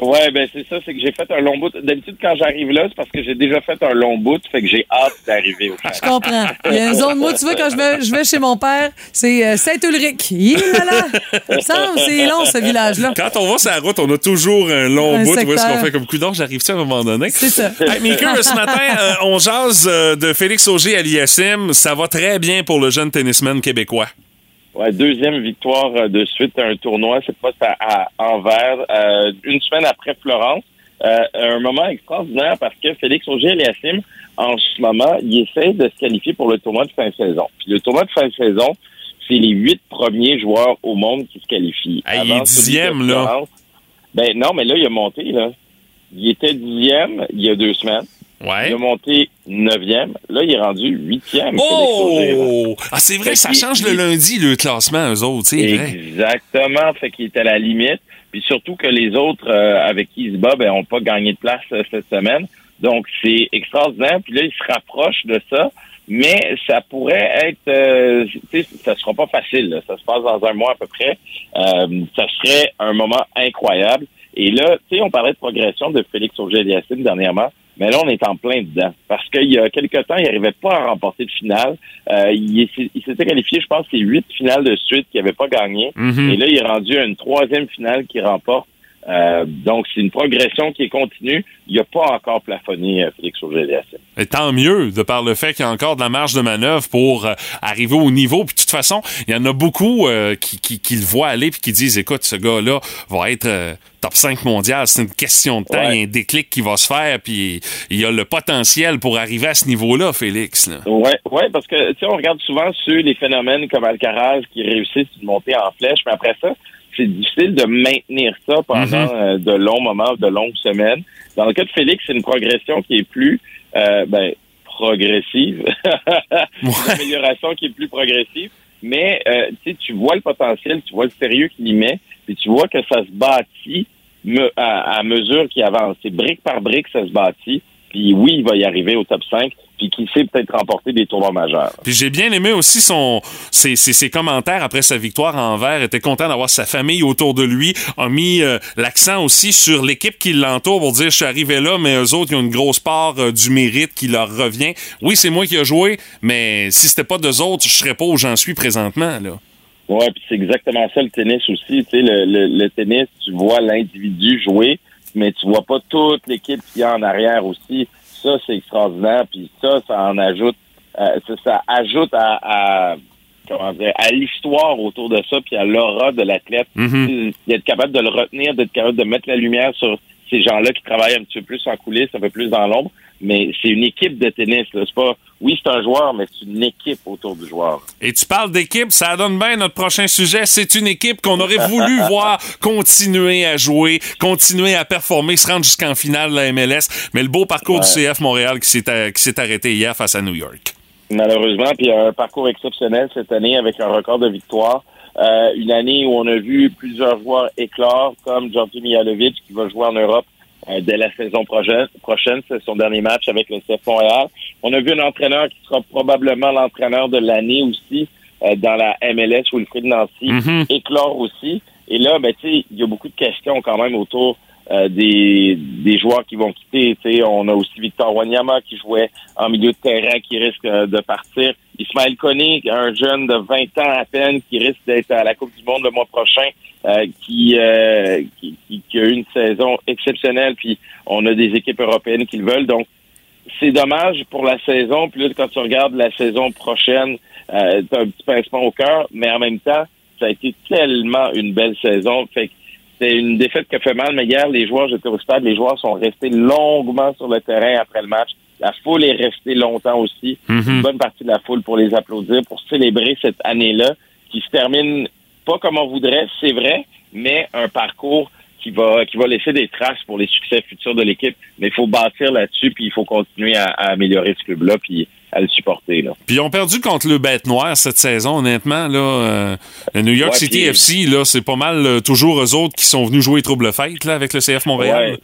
Ouais, ben c'est ça, c'est que j'ai fait un long bout. D'habitude, quand j'arrive là, c'est parce que j'ai déjà fait un long bout, fait que j'ai hâte d'arriver au Je comprends. Il y a une zone, moi, tu vois, quand je vais, je vais chez mon père, c'est euh, Saint-Ulrich. Il est là, là. Il me semble, c'est long, ce village-là. Quand on va sur la route, on a toujours un long Un bout. où est-ce secteur. qu'on fait comme coup d'or, j'arrive-tu à un moment donné? C'est ça. Hey, Maker, ce matin, euh, on jase euh, de Félix Auger à l'ISM. Ça va très bien pour le jeune tennisman québécois. Ouais, deuxième victoire euh, de suite à un tournoi, cette fois c'est à, à Anvers, euh, une semaine après Florence. Euh, un moment extraordinaire parce que Félix Auger-Aliassime, en ce moment, il essaie de se qualifier pour le tournoi de fin de saison. Puis le tournoi de fin de saison, c'est les huit premiers joueurs au monde qui se qualifient. Hey, il est dixième, là. Ben non, mais là, il a monté, là. Il était dixième il y a deux semaines. Ouais. Il a monté neuvième. Là, il est rendu huitième. Félix Auger, là. Oh! Ah, c'est vrai, Fait ça change le lundi, le classement, eux autres, c'est vrai. Exactement. Fait qu'il est à la limite. Puis surtout que les autres euh, avec qui il se bat, ben, ont pas gagné de place euh, cette semaine. Donc, c'est extraordinaire. Puis là, il se rapproche de ça. Mais ça pourrait être... euh, tu sais, ça sera pas facile. là. Ça se passe dans un mois à peu près. Euh, ça serait un moment incroyable. Et là, tu sais, on parlait de progression de Félix Auger-Aliassime dernièrement. Mais là, on est en plein dedans. Parce qu'il y a quelque temps, il n'arrivait pas à remporter de finale. Euh, il s'était qualifié, je pense, c'est huit finales de suite qu'il n'avait pas gagné. Mhm. Et là, il est rendu à une troisième finale qu'il remporte. Euh, donc, c'est une progression qui est continue. Il n'a pas encore plafonné euh, Félix Auger-Aliassime. Et tant mieux, de par le fait qu'il y a encore de la marge de manœuvre pour euh, arriver au niveau. Puis de toute façon, il y en a beaucoup euh, qui, qui, qui le voient aller puis qui disent, écoute, ce gars-là va être euh, top 5 mondial. C'est une question de temps. Ouais. Il y a un déclic qui va se faire. Puis il y a le potentiel pour arriver à ce niveau-là, Félix. Ouais, ouais, parce que tu sais, on regarde souvent sur les phénomènes comme Alcaraz qui réussissent une montée en flèche, mais après ça, c'est difficile de maintenir ça pendant euh, de longs moments, de longues semaines. Dans le cas de Félix, c'est une progression qui est plus euh, ben, progressive, une amélioration qui est plus progressive. Mais euh, tu vois le potentiel, tu vois le sérieux qu'il y met, puis tu vois que ça se bâtit me- à, à mesure qu'il avance. C'est brique par brique, ça se bâtit. Puis oui, il va y arriver au top 5, puis qui sait peut-être remporter des tournois majeurs. Puis j'ai bien aimé aussi son ses, ses, ses commentaires après sa victoire en vert. était content d'avoir sa famille autour de lui. A mis euh, l'accent aussi sur l'équipe qui l'entoure pour dire je suis arrivé là, mais eux autres ils ont une grosse part euh, du mérite qui leur revient. Oui, c'est moi qui ai joué, mais si c'était pas d'eux autres, je serais pas où j'en suis présentement là. Ouais, puis c'est exactement ça le tennis aussi. Tu sais, le, le, le tennis, tu vois l'individu jouer, mais tu vois pas toute l'équipe qui est en arrière aussi. Ça, c'est extraordinaire. Puis ça, ça en ajoute, euh, ça, ça ajoute à, à comment dire, à l'histoire autour de ça, puis à l'aura de l'athlète. Mhm. D'être capable de le retenir, d'être capable de mettre la lumière sur ces gens-là qui travaillent un petit peu plus en coulisses, un peu plus dans l'ombre. Mais c'est une équipe de tennis. C'est pas, oui, c'est un joueur, mais c'est une équipe autour du joueur. Et tu parles d'équipe, ça donne bien notre prochain sujet. C'est une équipe qu'on aurait voulu voir continuer à jouer, continuer à performer, se rendre jusqu'en finale de la MLS. Mais le beau parcours du CF Montréal qui s'est a- qui s'est arrêté hier face à New York. Malheureusement, puis un parcours exceptionnel cette année avec un record de victoire. Euh, une année où on a vu plusieurs joueurs éclore, comme Georgi Mihalovic qui va jouer en Europe euh, dès la saison prochaine. prochaine. C'est son dernier match avec le CF Montréal. On a vu un entraîneur qui sera probablement l'entraîneur de l'année aussi euh, dans la MLS, Wilfried Nancy, Mhm. éclore aussi. Et là, ben, tu sais, il y a beaucoup de questions quand même autour euh, des, des joueurs qui vont quitter. On a aussi Victor Wanyama qui jouait en milieu de terrain qui risque euh, de partir. Ismaël Koné, un jeune de 20 ans à peine qui risque d'être à la Coupe du Monde le mois prochain, euh, qui, euh, qui, qui- qui a eu une saison exceptionnelle. Puis on a des équipes européennes qui le veulent. Donc, c'est dommage pour la saison. Puis là, quand tu regardes la saison prochaine, t'as un petit pincement au cœur, mais en même temps, ça a été tellement une belle saison. Fait que c'est une défaite qui a fait mal, mais hier, les joueurs, j'étais au stade, les joueurs sont restés longuement sur le terrain après le match. La foule est restée longtemps aussi. Mhm. Une bonne partie de la foule pour les applaudir, pour célébrer cette année-là, qui se termine pas comme on voudrait, c'est vrai, mais un parcours qui va qui va laisser des traces pour les succès futurs de l'équipe. Mais il faut bâtir là-dessus, puis il faut continuer à, à améliorer ce club-là, puis à le supporter. Là. Puis ils ont perdu contre le Bête Noire cette saison, honnêtement. Là, euh, le New York Ouais, City puis- FC, là, c'est pas mal euh, toujours eux autres qui sont venus jouer trouble fête là, avec le CF Montréal. Ouais.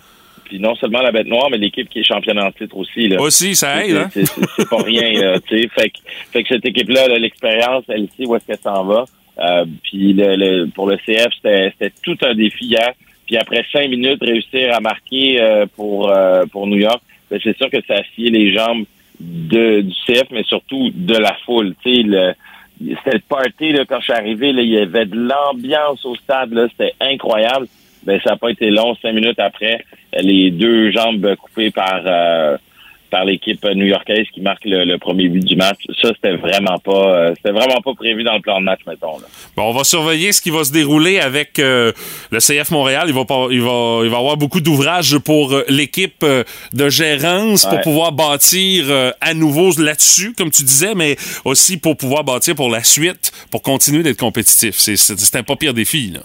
Puis non seulement la bête noire, mais l'équipe qui est championne en titre aussi. Là. Aussi, ça aide, hein? C'est- pas rien, là, tu sais. Fait que, fait que cette équipe-là, là, l'expérience, elle sait où est-ce qu'elle s'en va. Euh, puis le, le- pour le CF, c'était c'était tout un défi hier. Puis après cinq minutes, réussir à marquer pour pour New York, ben, c'est sûr que ça a scié les jambes de, du CF, mais surtout de la foule. Tu sais, c'était le party là, quand je suis arrivé. Il y avait de l'ambiance au stade. là, C'était incroyable. Ben, ça n'a pas été long. Cinq minutes après, les deux jambes coupées par euh, par l'équipe new-yorkaise qui marque le, le premier but du match. Ça, c'était vraiment pas euh, c'était vraiment pas prévu dans le plan de match, mettons. Là. Bon, on va surveiller ce qui va se dérouler avec euh, le CF Montréal. Il va, pas- il va, il va avoir beaucoup d'ouvrages pour euh, l'équipe de gérance pour pouvoir bâtir à nouveau là-dessus, comme tu disais, mais aussi pour pouvoir bâtir pour la suite, pour continuer d'être compétitif. C'est un pas pire défi. Là.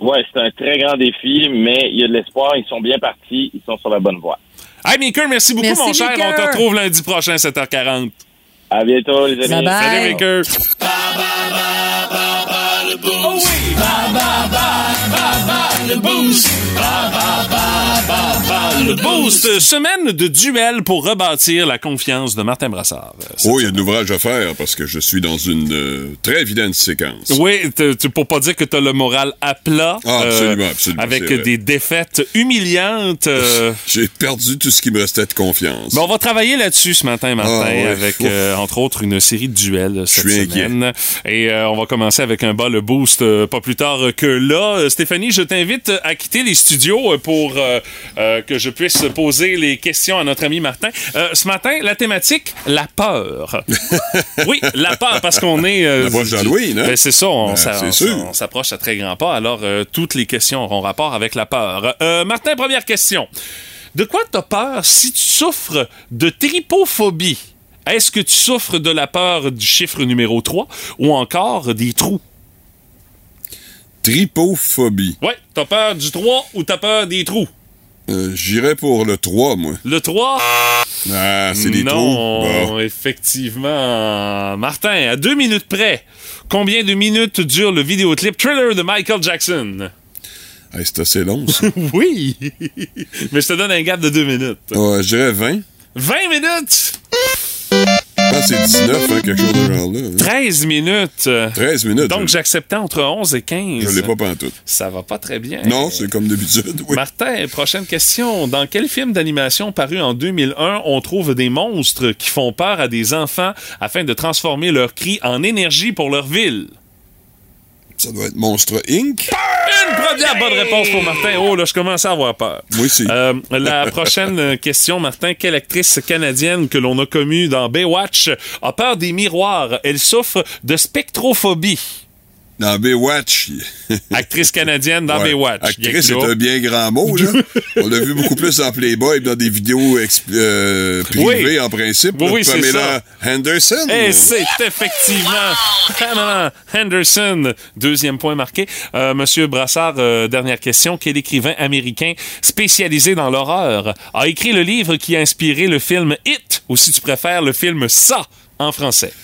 Ouais, c'est un très grand défi, mais il y a de l'espoir. Ils sont bien partis. Ils sont sur la bonne voie. Hey, Maker, merci beaucoup, Merci, mon cher. Maker. On te retrouve lundi prochain, 7h40. À bientôt, les amis. Bye bye. Salut, Maker. Le boost, semaine de duel pour rebâtir la confiance de Martin Brassard. Oh, il y a de l'ouvrage à faire parce que je suis dans une euh, très évidente séquence. Oui, pour pas dire que t'as le moral à plat. euh, Ah, absolument, absolument, Avec des défaites humiliantes. euh, J'ai perdu tout ce qui me restait de confiance. Ben, on va travailler là-dessus ce matin, Martin, Ah, ouais. avec, euh, entre autres, une série de duels euh, cette suis inquiet. semaine. Et euh, on va commencer avec un bas le boost euh, pas plus tard que là. Euh, Stéphanie, je t'invite à quitter les studios euh, pour euh, euh, que je puisse poser les questions à notre ami Martin. Euh, ce matin, la thématique, la peur. oui, la peur, parce qu'on est... euh, L'approche d'Halloween, hein? Ben, c'est ça, on, Ben, on- s'approche à très grands pas. Alors, euh, toutes les questions auront rapport avec la peur. Euh, Martin, première question. De quoi t'as peur si tu souffres de tripophobie? Est-ce que tu souffres de la peur du chiffre numéro 3 ou encore des trous? Tripophobie. Ouais, t'as peur du 3 ou t'as peur des trous? Euh, J'irais pour le 3, moi. Le 3? Ah, c'est des trous. non, effectivement. Martin, à deux minutes près, combien de minutes dure le vidéoclip Thriller de Michael Jackson? Hey, c'est assez long, ça. oui! Mais je te donne un gap de deux minutes. Ouais, je dirais 20. 20 minutes! Je pense que c'est 19, hein, quelque chose de genre là. hein. 13 minutes. 13 minutes. Donc, je, j'acceptais entre 11 et 15. je l'ai pas pantoute. Ça va pas très bien. Non, c'est comme d'habitude. Oui. Martin, prochaine question. Dans quel film d'animation paru en 2001 on trouve des monstres qui font peur à des enfants afin de transformer leurs cris en énergie pour leur ville? Ça doit être Monstre Inc. Une première bonne réponse pour Martin. Oh là, je commence à avoir peur. Moi aussi. Euh, la prochaine euh, question, Martin. Quelle actrice canadienne que l'on a connue dans Baywatch a peur des miroirs? Elle souffre de spectrophobie. Dans Baywatch. Actrice canadienne dans Ouais. Baywatch. Actrice, c'est un bien grand mot, là. On l'a vu beaucoup plus dans Playboy dans des vidéos euh, privées, Oui. en principe. Oui, oui, c'est Pamela Henderson. Et c'est effectivement Pamela Henderson. Deuxième point marqué. Euh, Monsieur Brassard, euh, dernière question. Quel écrivain américain spécialisé dans l'horreur a écrit le livre qui a inspiré le film It, ou si tu préfères, le film Ça en français?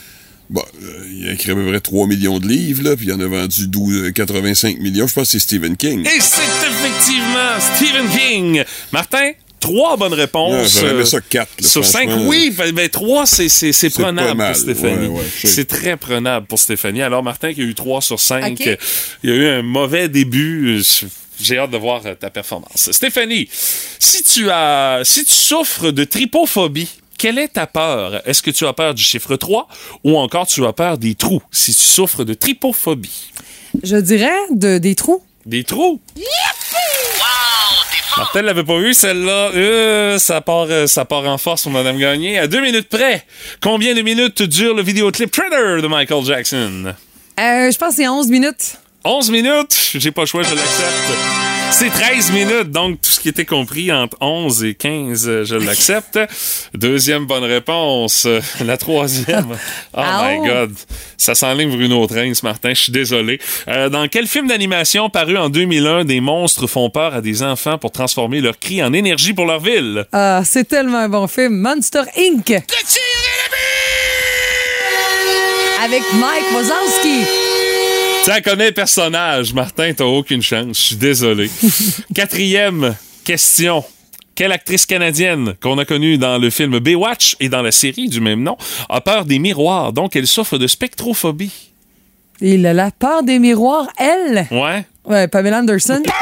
Bon, euh, il a écrit à peu près 3 millions de livres, là, puis il en a vendu 12, euh, 85 millions. Je pense que c'est Stephen King. Et c'est effectivement Stephen King. Martin, trois bonnes réponses. Euh, ça 4. Sur cinq, oui, ben, ben, trois, c'est, c'est, c'est prenable pas mal, pour Stéphanie. ouais, ouais, c'est très prenable pour Stéphanie. Alors, Martin, qui a eu trois sur cinq, il y a eu un mauvais début. J'ai hâte de voir euh, ta performance. Stéphanie, si tu as, si tu souffres de trypophobie, quelle est ta peur? Est-ce que tu as peur du chiffre 3 ou encore tu as peur des trous si tu souffres de trypophobie? Je dirais de, des trous. Des trous? Martin l'avait pas eu, celle-là. Euh, ça, part, euh, ça part en force pour Madame Gagné. À deux minutes près, combien de minutes dure le vidéoclip Thriller de Michael Jackson? Euh, je pense que c'est 11 minutes. 11 minutes? J'ai pas le choix, je l'accepte. C'est 13 minutes, donc tout ce qui était compris entre 11 et 15, euh, je l'accepte. Deuxième bonne réponse. Euh, La troisième. Oh my Ow. God. Ça s'enligne Bruno Train ce Martin, je suis désolé. Euh, dans quel film d'animation paru en 2001, des monstres font peur à des enfants pour transformer leurs cris en énergie pour leur ville? Ah, c'est tellement un bon film. Monster Inc. Avec Mike Wazowski. Connais le personnage, Martin, t'as aucune chance. Je suis désolé. Quatrième question. Quelle actrice canadienne qu'on a connue dans le film Baywatch et dans la série du même nom a peur des miroirs, donc elle souffre de spectrophobie? Il a la peur des miroirs, elle? Ouais. Ouais, Pamela Anderson.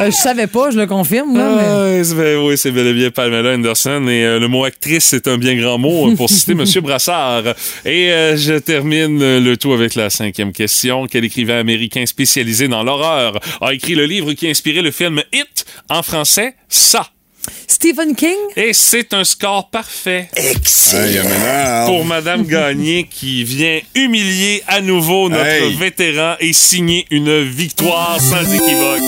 Euh, je savais pas, je le confirme. Là, mais... Ah, ben oui, c'est bel et bien Pamela Anderson. Et euh, le mot actrice, c'est un bien grand mot euh, pour citer Monsieur Brassard. Et euh, je termine euh, le tout avec la cinquième question. Quel écrivain américain spécialisé dans l'horreur a écrit le livre qui a inspiré le film It en français? Ça. Stephen King? Et c'est un score parfait. Hey, maintenant- Pour Madame Gagné qui vient humilier à nouveau notre Hey. vétéran et signer une victoire sans équivoque.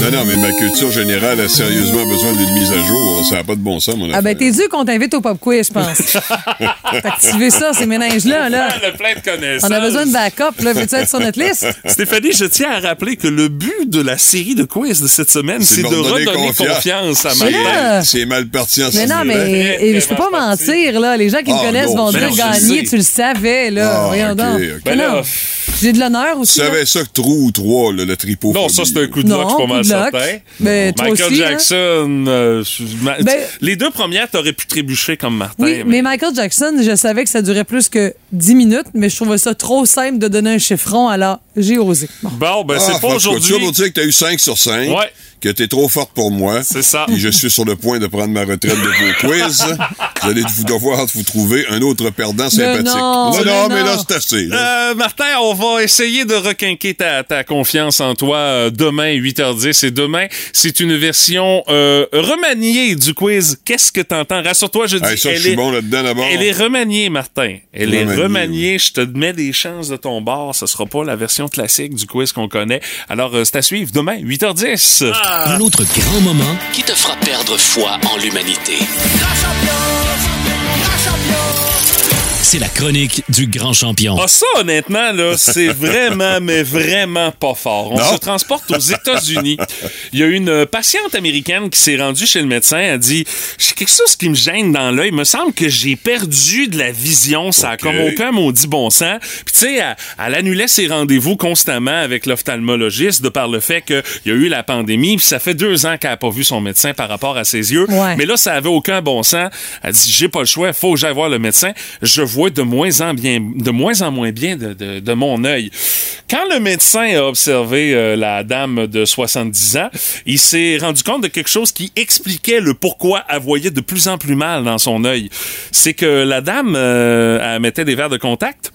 Non, non, mais ma culture générale a sérieusement besoin d'une mise à jour. Ça n'a pas de bon sens, mon Ah ben t'es dû qu'on t'invite au pop quiz, je pense. T'activer ça, ces ménages-là. Là. On a plein de connaissances. On a besoin de backup. Là. Veux-tu être sur notre liste? Stéphanie, je tiens à rappeler que le but de la série de quiz de cette semaine, c'est de redonner confiance. confiance à Martin. Là- C'est mal parti en Mais non, ce mais moment. et je peux pas mentir, là. Les gens qui me Ah, connaissent non, vont dire gagner, tu le savais, là. Ah, Voyons donc. J'ai de l'honneur Tu aussi. là. savais ça que trou ou trois, là, le tripot. Non, ça, c'est un coup de luck, Non, je suis pas mal certain. Michael aussi, hein? Jackson, euh, Ben- les deux premières, t'aurais pu trébucher comme Martin. Oui, mais Michael Jackson, je savais que ça durait plus que 10 minutes, mais je trouvais ça trop simple de donner un chiffron, alors j'ai osé. Bon. Bon, ben, Ah, c'est pas faut- faut aujourd'hui. toujours dire que t'as eu 5 sur 5. Ouais. Que t'es trop forte pour moi. C'est ça. Et je suis sur le point de prendre ma retraite de vos quiz. vous allez vous devoir vous trouver un autre perdant sympathique. non, non, mais non, mais non. là, c'est assez. là. Euh, Martin, on va essayer de requinquer ta, ta confiance en toi euh, demain, 8h10. Et demain, c'est une version euh, remaniée du quiz. Qu'est-ce que t'entends? Rassure-toi, je dis, Hey, ça, je elle, suis est, bon là-dedans d'abord. elle est remaniée, Martin. Elle est Remaniée, remaniée. Je te mets des chances de ton bord. Ce sera pas la version classique du quiz qu'on connaît. Alors, euh, c'est à suivre demain, 8h10. Un autre grand moment qui te fera perdre foi en l'humanité. C'est la chronique du grand champion. Ah, ça, honnêtement, là, c'est vraiment, mais vraiment pas fort. On Non. se transporte aux États-Unis. Il y a une patiente américaine qui s'est rendue chez le médecin. Elle a dit J'ai quelque chose qui me gêne dans l'œil. Il me semble que j'ai perdu de la vision. Ça a Ok. comme aucun maudit bon sens. Puis, tu sais, elle, elle annulait ses rendez-vous constamment avec l'ophtalmologiste de par le fait qu'il y a eu la pandémie. Puis, ça fait deux ans qu'elle n'a pas vu son médecin par rapport à ses yeux. Ouais. Mais là, ça avait aucun bon sens. Elle dit J'ai pas le choix. Faut que j'aille voir le médecin. Je vois de moins en moins en moins bien de, mon œil. Quand le médecin a observé euh, la dame de 70 ans, il s'est rendu compte de quelque chose qui expliquait le pourquoi elle voyait de plus en plus mal dans son œil. C'est que la dame, euh, mettait des verres de contact.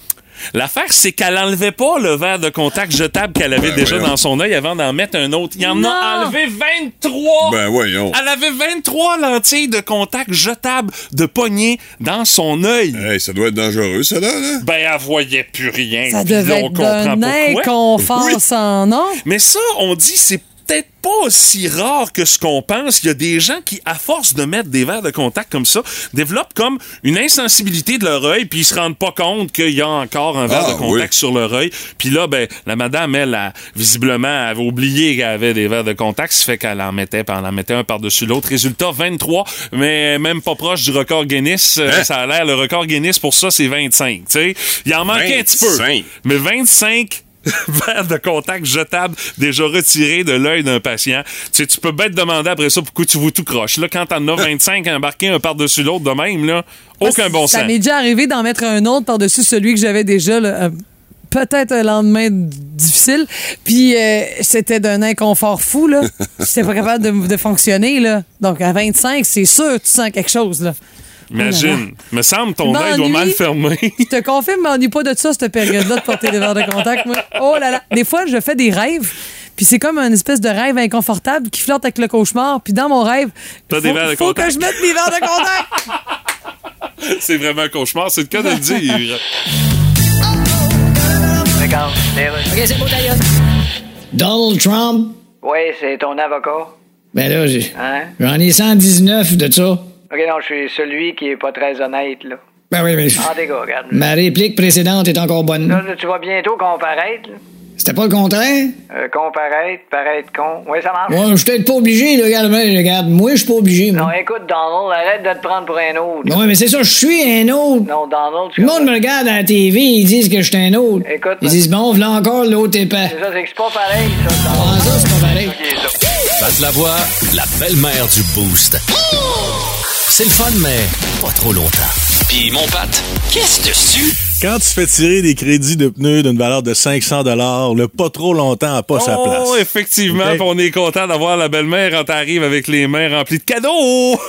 L'affaire, c'est qu'elle enlevait pas le verre de contact jetable qu'elle avait Ben, déjà voyons. dans son œil avant d'en mettre un autre. Il en Non! a enlevé 23! Ben, voyons. Elle avait 23 lentilles de contact jetables de poignée dans son œil. Hey, ça doit être dangereux, ça, là. là. Ben, elle voyait plus rien. Ça là, devait on être d'un inconfort Oui. sans nom. Mais ça, on dit, c'est peut-être pas aussi rare que ce qu'on pense. Il y a des gens qui, à force de mettre des verres de contact comme ça, développent comme une insensibilité de leur œil, puis ils se rendent pas compte qu'il y a encore un verre Ah, de contact sur leur œil. Puis là, ben, la madame, elle, a, visiblement, avait oublié qu'elle avait des verres de contact, ce qui fait qu'elle en mettait, puis elle en mettait un par-dessus l'autre. Résultat, 23, mais même pas proche du record Guinness. Euh, Hein? Ça a l'air, le record Guinness pour ça, c'est 25. tu sais. Il en manque un petit peu. 25. Mais 25 verres de contact jetables déjà retirés de l'œil d'un patient. Tu sais, tu peux bien te demander après ça pourquoi tu vois tout croche. Là, quand t'en as 25 embarqués un par-dessus l'autre de même, là, aucun bon Ça sens. m'est déjà arrivé d'en mettre un autre par-dessus celui que j'avais déjà. là, euh, Peut-être un lendemain difficile. Puis euh, c'était d'un inconfort fou, là. J'étais pas capable de, de fonctionner, là. Donc à 25, c'est sûr, tu sens quelque chose, là. Imagine. Me semble ton œil doit mal fermer. Je te confirme, je m'ennuie pas de ça, cette période-là, de porter des verres de contact, moi. Oh là là. Des fois, je fais des rêves. Puis c'est comme une espèce de rêve inconfortable qui flirte avec le cauchemar. Puis dans mon rêve, T'as faut, des verres de faut contact. que je mette mes verres de contact. c'est vraiment un cauchemar, c'est le cas de le dire. OK, c'est beau, d'ailleurs. Donald Trump. Oui, c'est ton avocat. Ben là, j'ai- Hein? j'en ai 119 de ça. OK, non, je suis celui qui est pas très honnête, là. Ben oui, mais Ah, des gars, regarde. ma réplique précédente est encore bonne. Là, là, tu vas bientôt comparaître, là. C'était pas le contraire? Euh, comparaître, paraître con. Oui, ça marche. Ouais, je suis peut-être pas obligé, là, regarde, mais regarde, moi, je suis pas obligé, Non, moi. écoute, Donald, arrête de te prendre pour un autre. Non, ouais, mais c'est ça, je suis un autre. Non, Donald, tu Tout le monde me regarde à la TV, ils disent que je suis un autre. Écoute, Ils disent, bon, voilà encore l'autre épais. C'est ça, c'est que c'est pas pareil, ça. Ah, ça, c'est pas pareil. Pat la voix, la belle-mère du Boost. C'est le fun, mais pas trop longtemps. Puis mon Pat, qu'est-ce dessus? Quand tu fais tirer des crédits de pneus d'une valeur de 500 le pas trop longtemps n'a pas sa place. Oh, effectivement, Ok. puis on est content d'avoir la belle-mère quand t'arrives avec les mains remplies de cadeaux.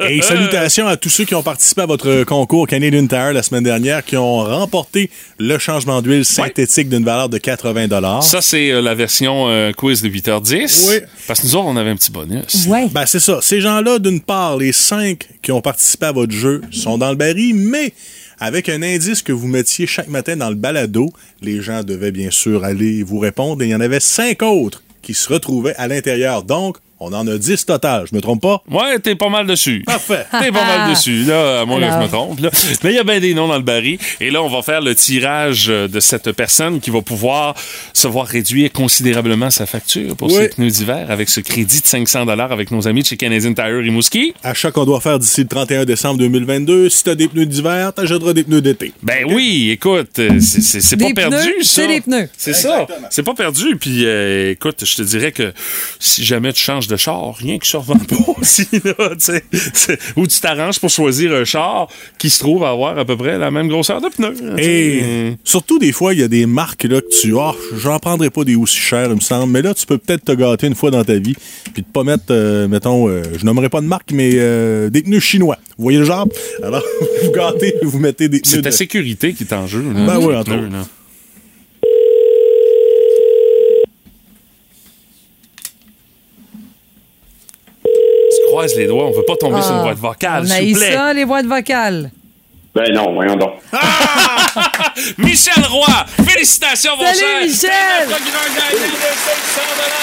Et salutations à tous ceux qui ont participé à votre concours Canadian Tire la semaine dernière, qui ont remporté le changement d'huile synthétique d'une valeur de 80 Ça, c'est euh, la version euh, quiz de 8h10. Oui. Parce que nous autres, on avait un petit bonus. Ouais. Ben, c'est ça. Ces gens-là, d'une part, les cinq qui ont participé à votre jeu sont dans le baril, mais avec un indice que vous mettiez chaque matin dans le balado, les gens devaient bien sûr aller vous répondre et il y en avait cinq autres qui se retrouvaient à l'intérieur. Donc, on en a 10 total. Je me trompe pas? Ouais, t'es pas mal dessus. Parfait. T'es pas mal dessus, là, à moins que je me trompe. Là. Mais il y a bien des noms dans le baril. Et là, on va faire le tirage euh, de cette personne qui va pouvoir se voir réduire considérablement sa facture pour Oui. ses pneus d'hiver avec ce crédit de 500 avec nos amis de chez Canadian Tire Rimouski. Achat qu'on doit faire d'ici le 31 décembre 2022. Si t'as des pneus d'hiver, t'achèteras des pneus d'été. Ben oui, écoute, euh, c'est- pas perdu, pneus, ça. c'est des pneus. C'est ça. C'est pas perdu. Puis, euh, écoute, je te dirais que si jamais tu changes de char, rien que ça revend pas aussi, là, Ou tu t'arranges pour choisir un char qui se trouve avoir à peu près la même grosseur de pneus. sais. Et surtout, des fois, il y a des marques là, que tu. Ah, j'en prendrais pas des aussi chers, il me semble. Mais là, tu peux peut-être te gâter une fois dans ta vie. Puis de pas mettre, euh, mettons, euh, je nommerai pas de marque, mais euh, des pneus chinois. Vous voyez le genre? Alors, vous gâtez, vous mettez des pneus. C'est de- ta sécurité qui est en jeu. Là, Ben oui, entre croises les doigts, on veut pas tomber sur une Ah, boîte vocale, On s'il vous plaît. ça, les boîtes vocales. Ben non, voyons donc. Michel Roy, félicitations, mon Salut, cher. Michel. C'est notre grand gagnant de 500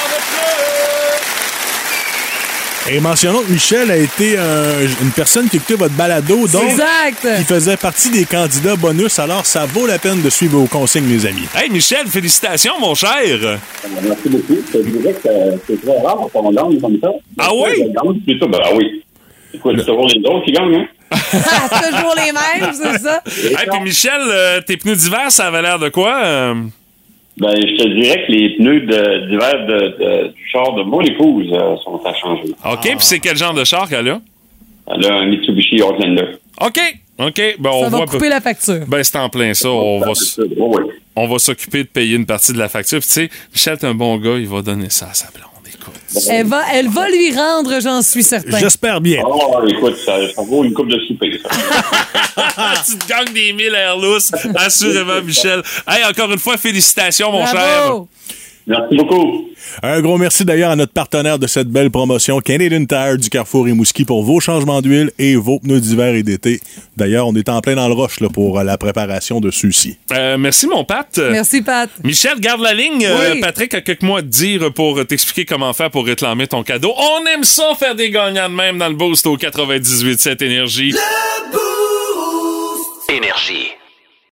de plus. Et mentionnons que Michel a été un- une personne qui écoutait votre balado, donc Exact. qui faisait partie des candidats bonus. Alors, ça vaut la peine de suivre vos consignes, mes amis. Hey, Michel, félicitations, mon cher. Merci beaucoup. Je dirais que c'est très rare qu'on gagne comme ça. Ah oui? C'est ben ah oui. Écoute, c'est toujours les autres qui gagnent, hein? Toujours les mêmes, c'est ça? Hey, puis Michel, euh, tes pneus d'hiver, ça avait l'air de quoi? euh? Ben, je te dirais que les pneus de- d'hiver de, de- du char de mon épouse euh, sont à changer. OK, puis c'est quel genre de char qu'elle a? Elle a un Mitsubishi Outlander. OK, OK. Ben, on Ça va voit peu- couper la facture. Ben, c'est en plein ça. On va, on va s'occuper de payer une partie de la facture. Puis, tu sais, Michel, t'es un bon gars, il va donner ça à sa blonde. Écoute. Elle va, elle va lui rendre, j'en suis certain. J'espère bien. Oh, écoute, ça, ça vaut une coupe de souper, ça. tu te gagnes des mille air lousses, assurément, Michel. Hey, encore une fois, félicitations, mon cher. Merci beaucoup. Un gros merci d'ailleurs à notre partenaire de cette belle promotion, Canadian Tire du Carrefour Rimouski, pour vos changements d'huile et vos pneus d'hiver et d'été. D'ailleurs, on est en plein dans le roche là, pour euh, la préparation de ceux-ci. Euh, merci, mon Pat. Merci, Pat. Michel, garde la ligne. Euh. Patrick a quelques mots à te dire pour t'expliquer comment faire pour réclamer ton cadeau. On aime ça faire des gagnants de même dans le boost au 98 cette énergie. Énergie.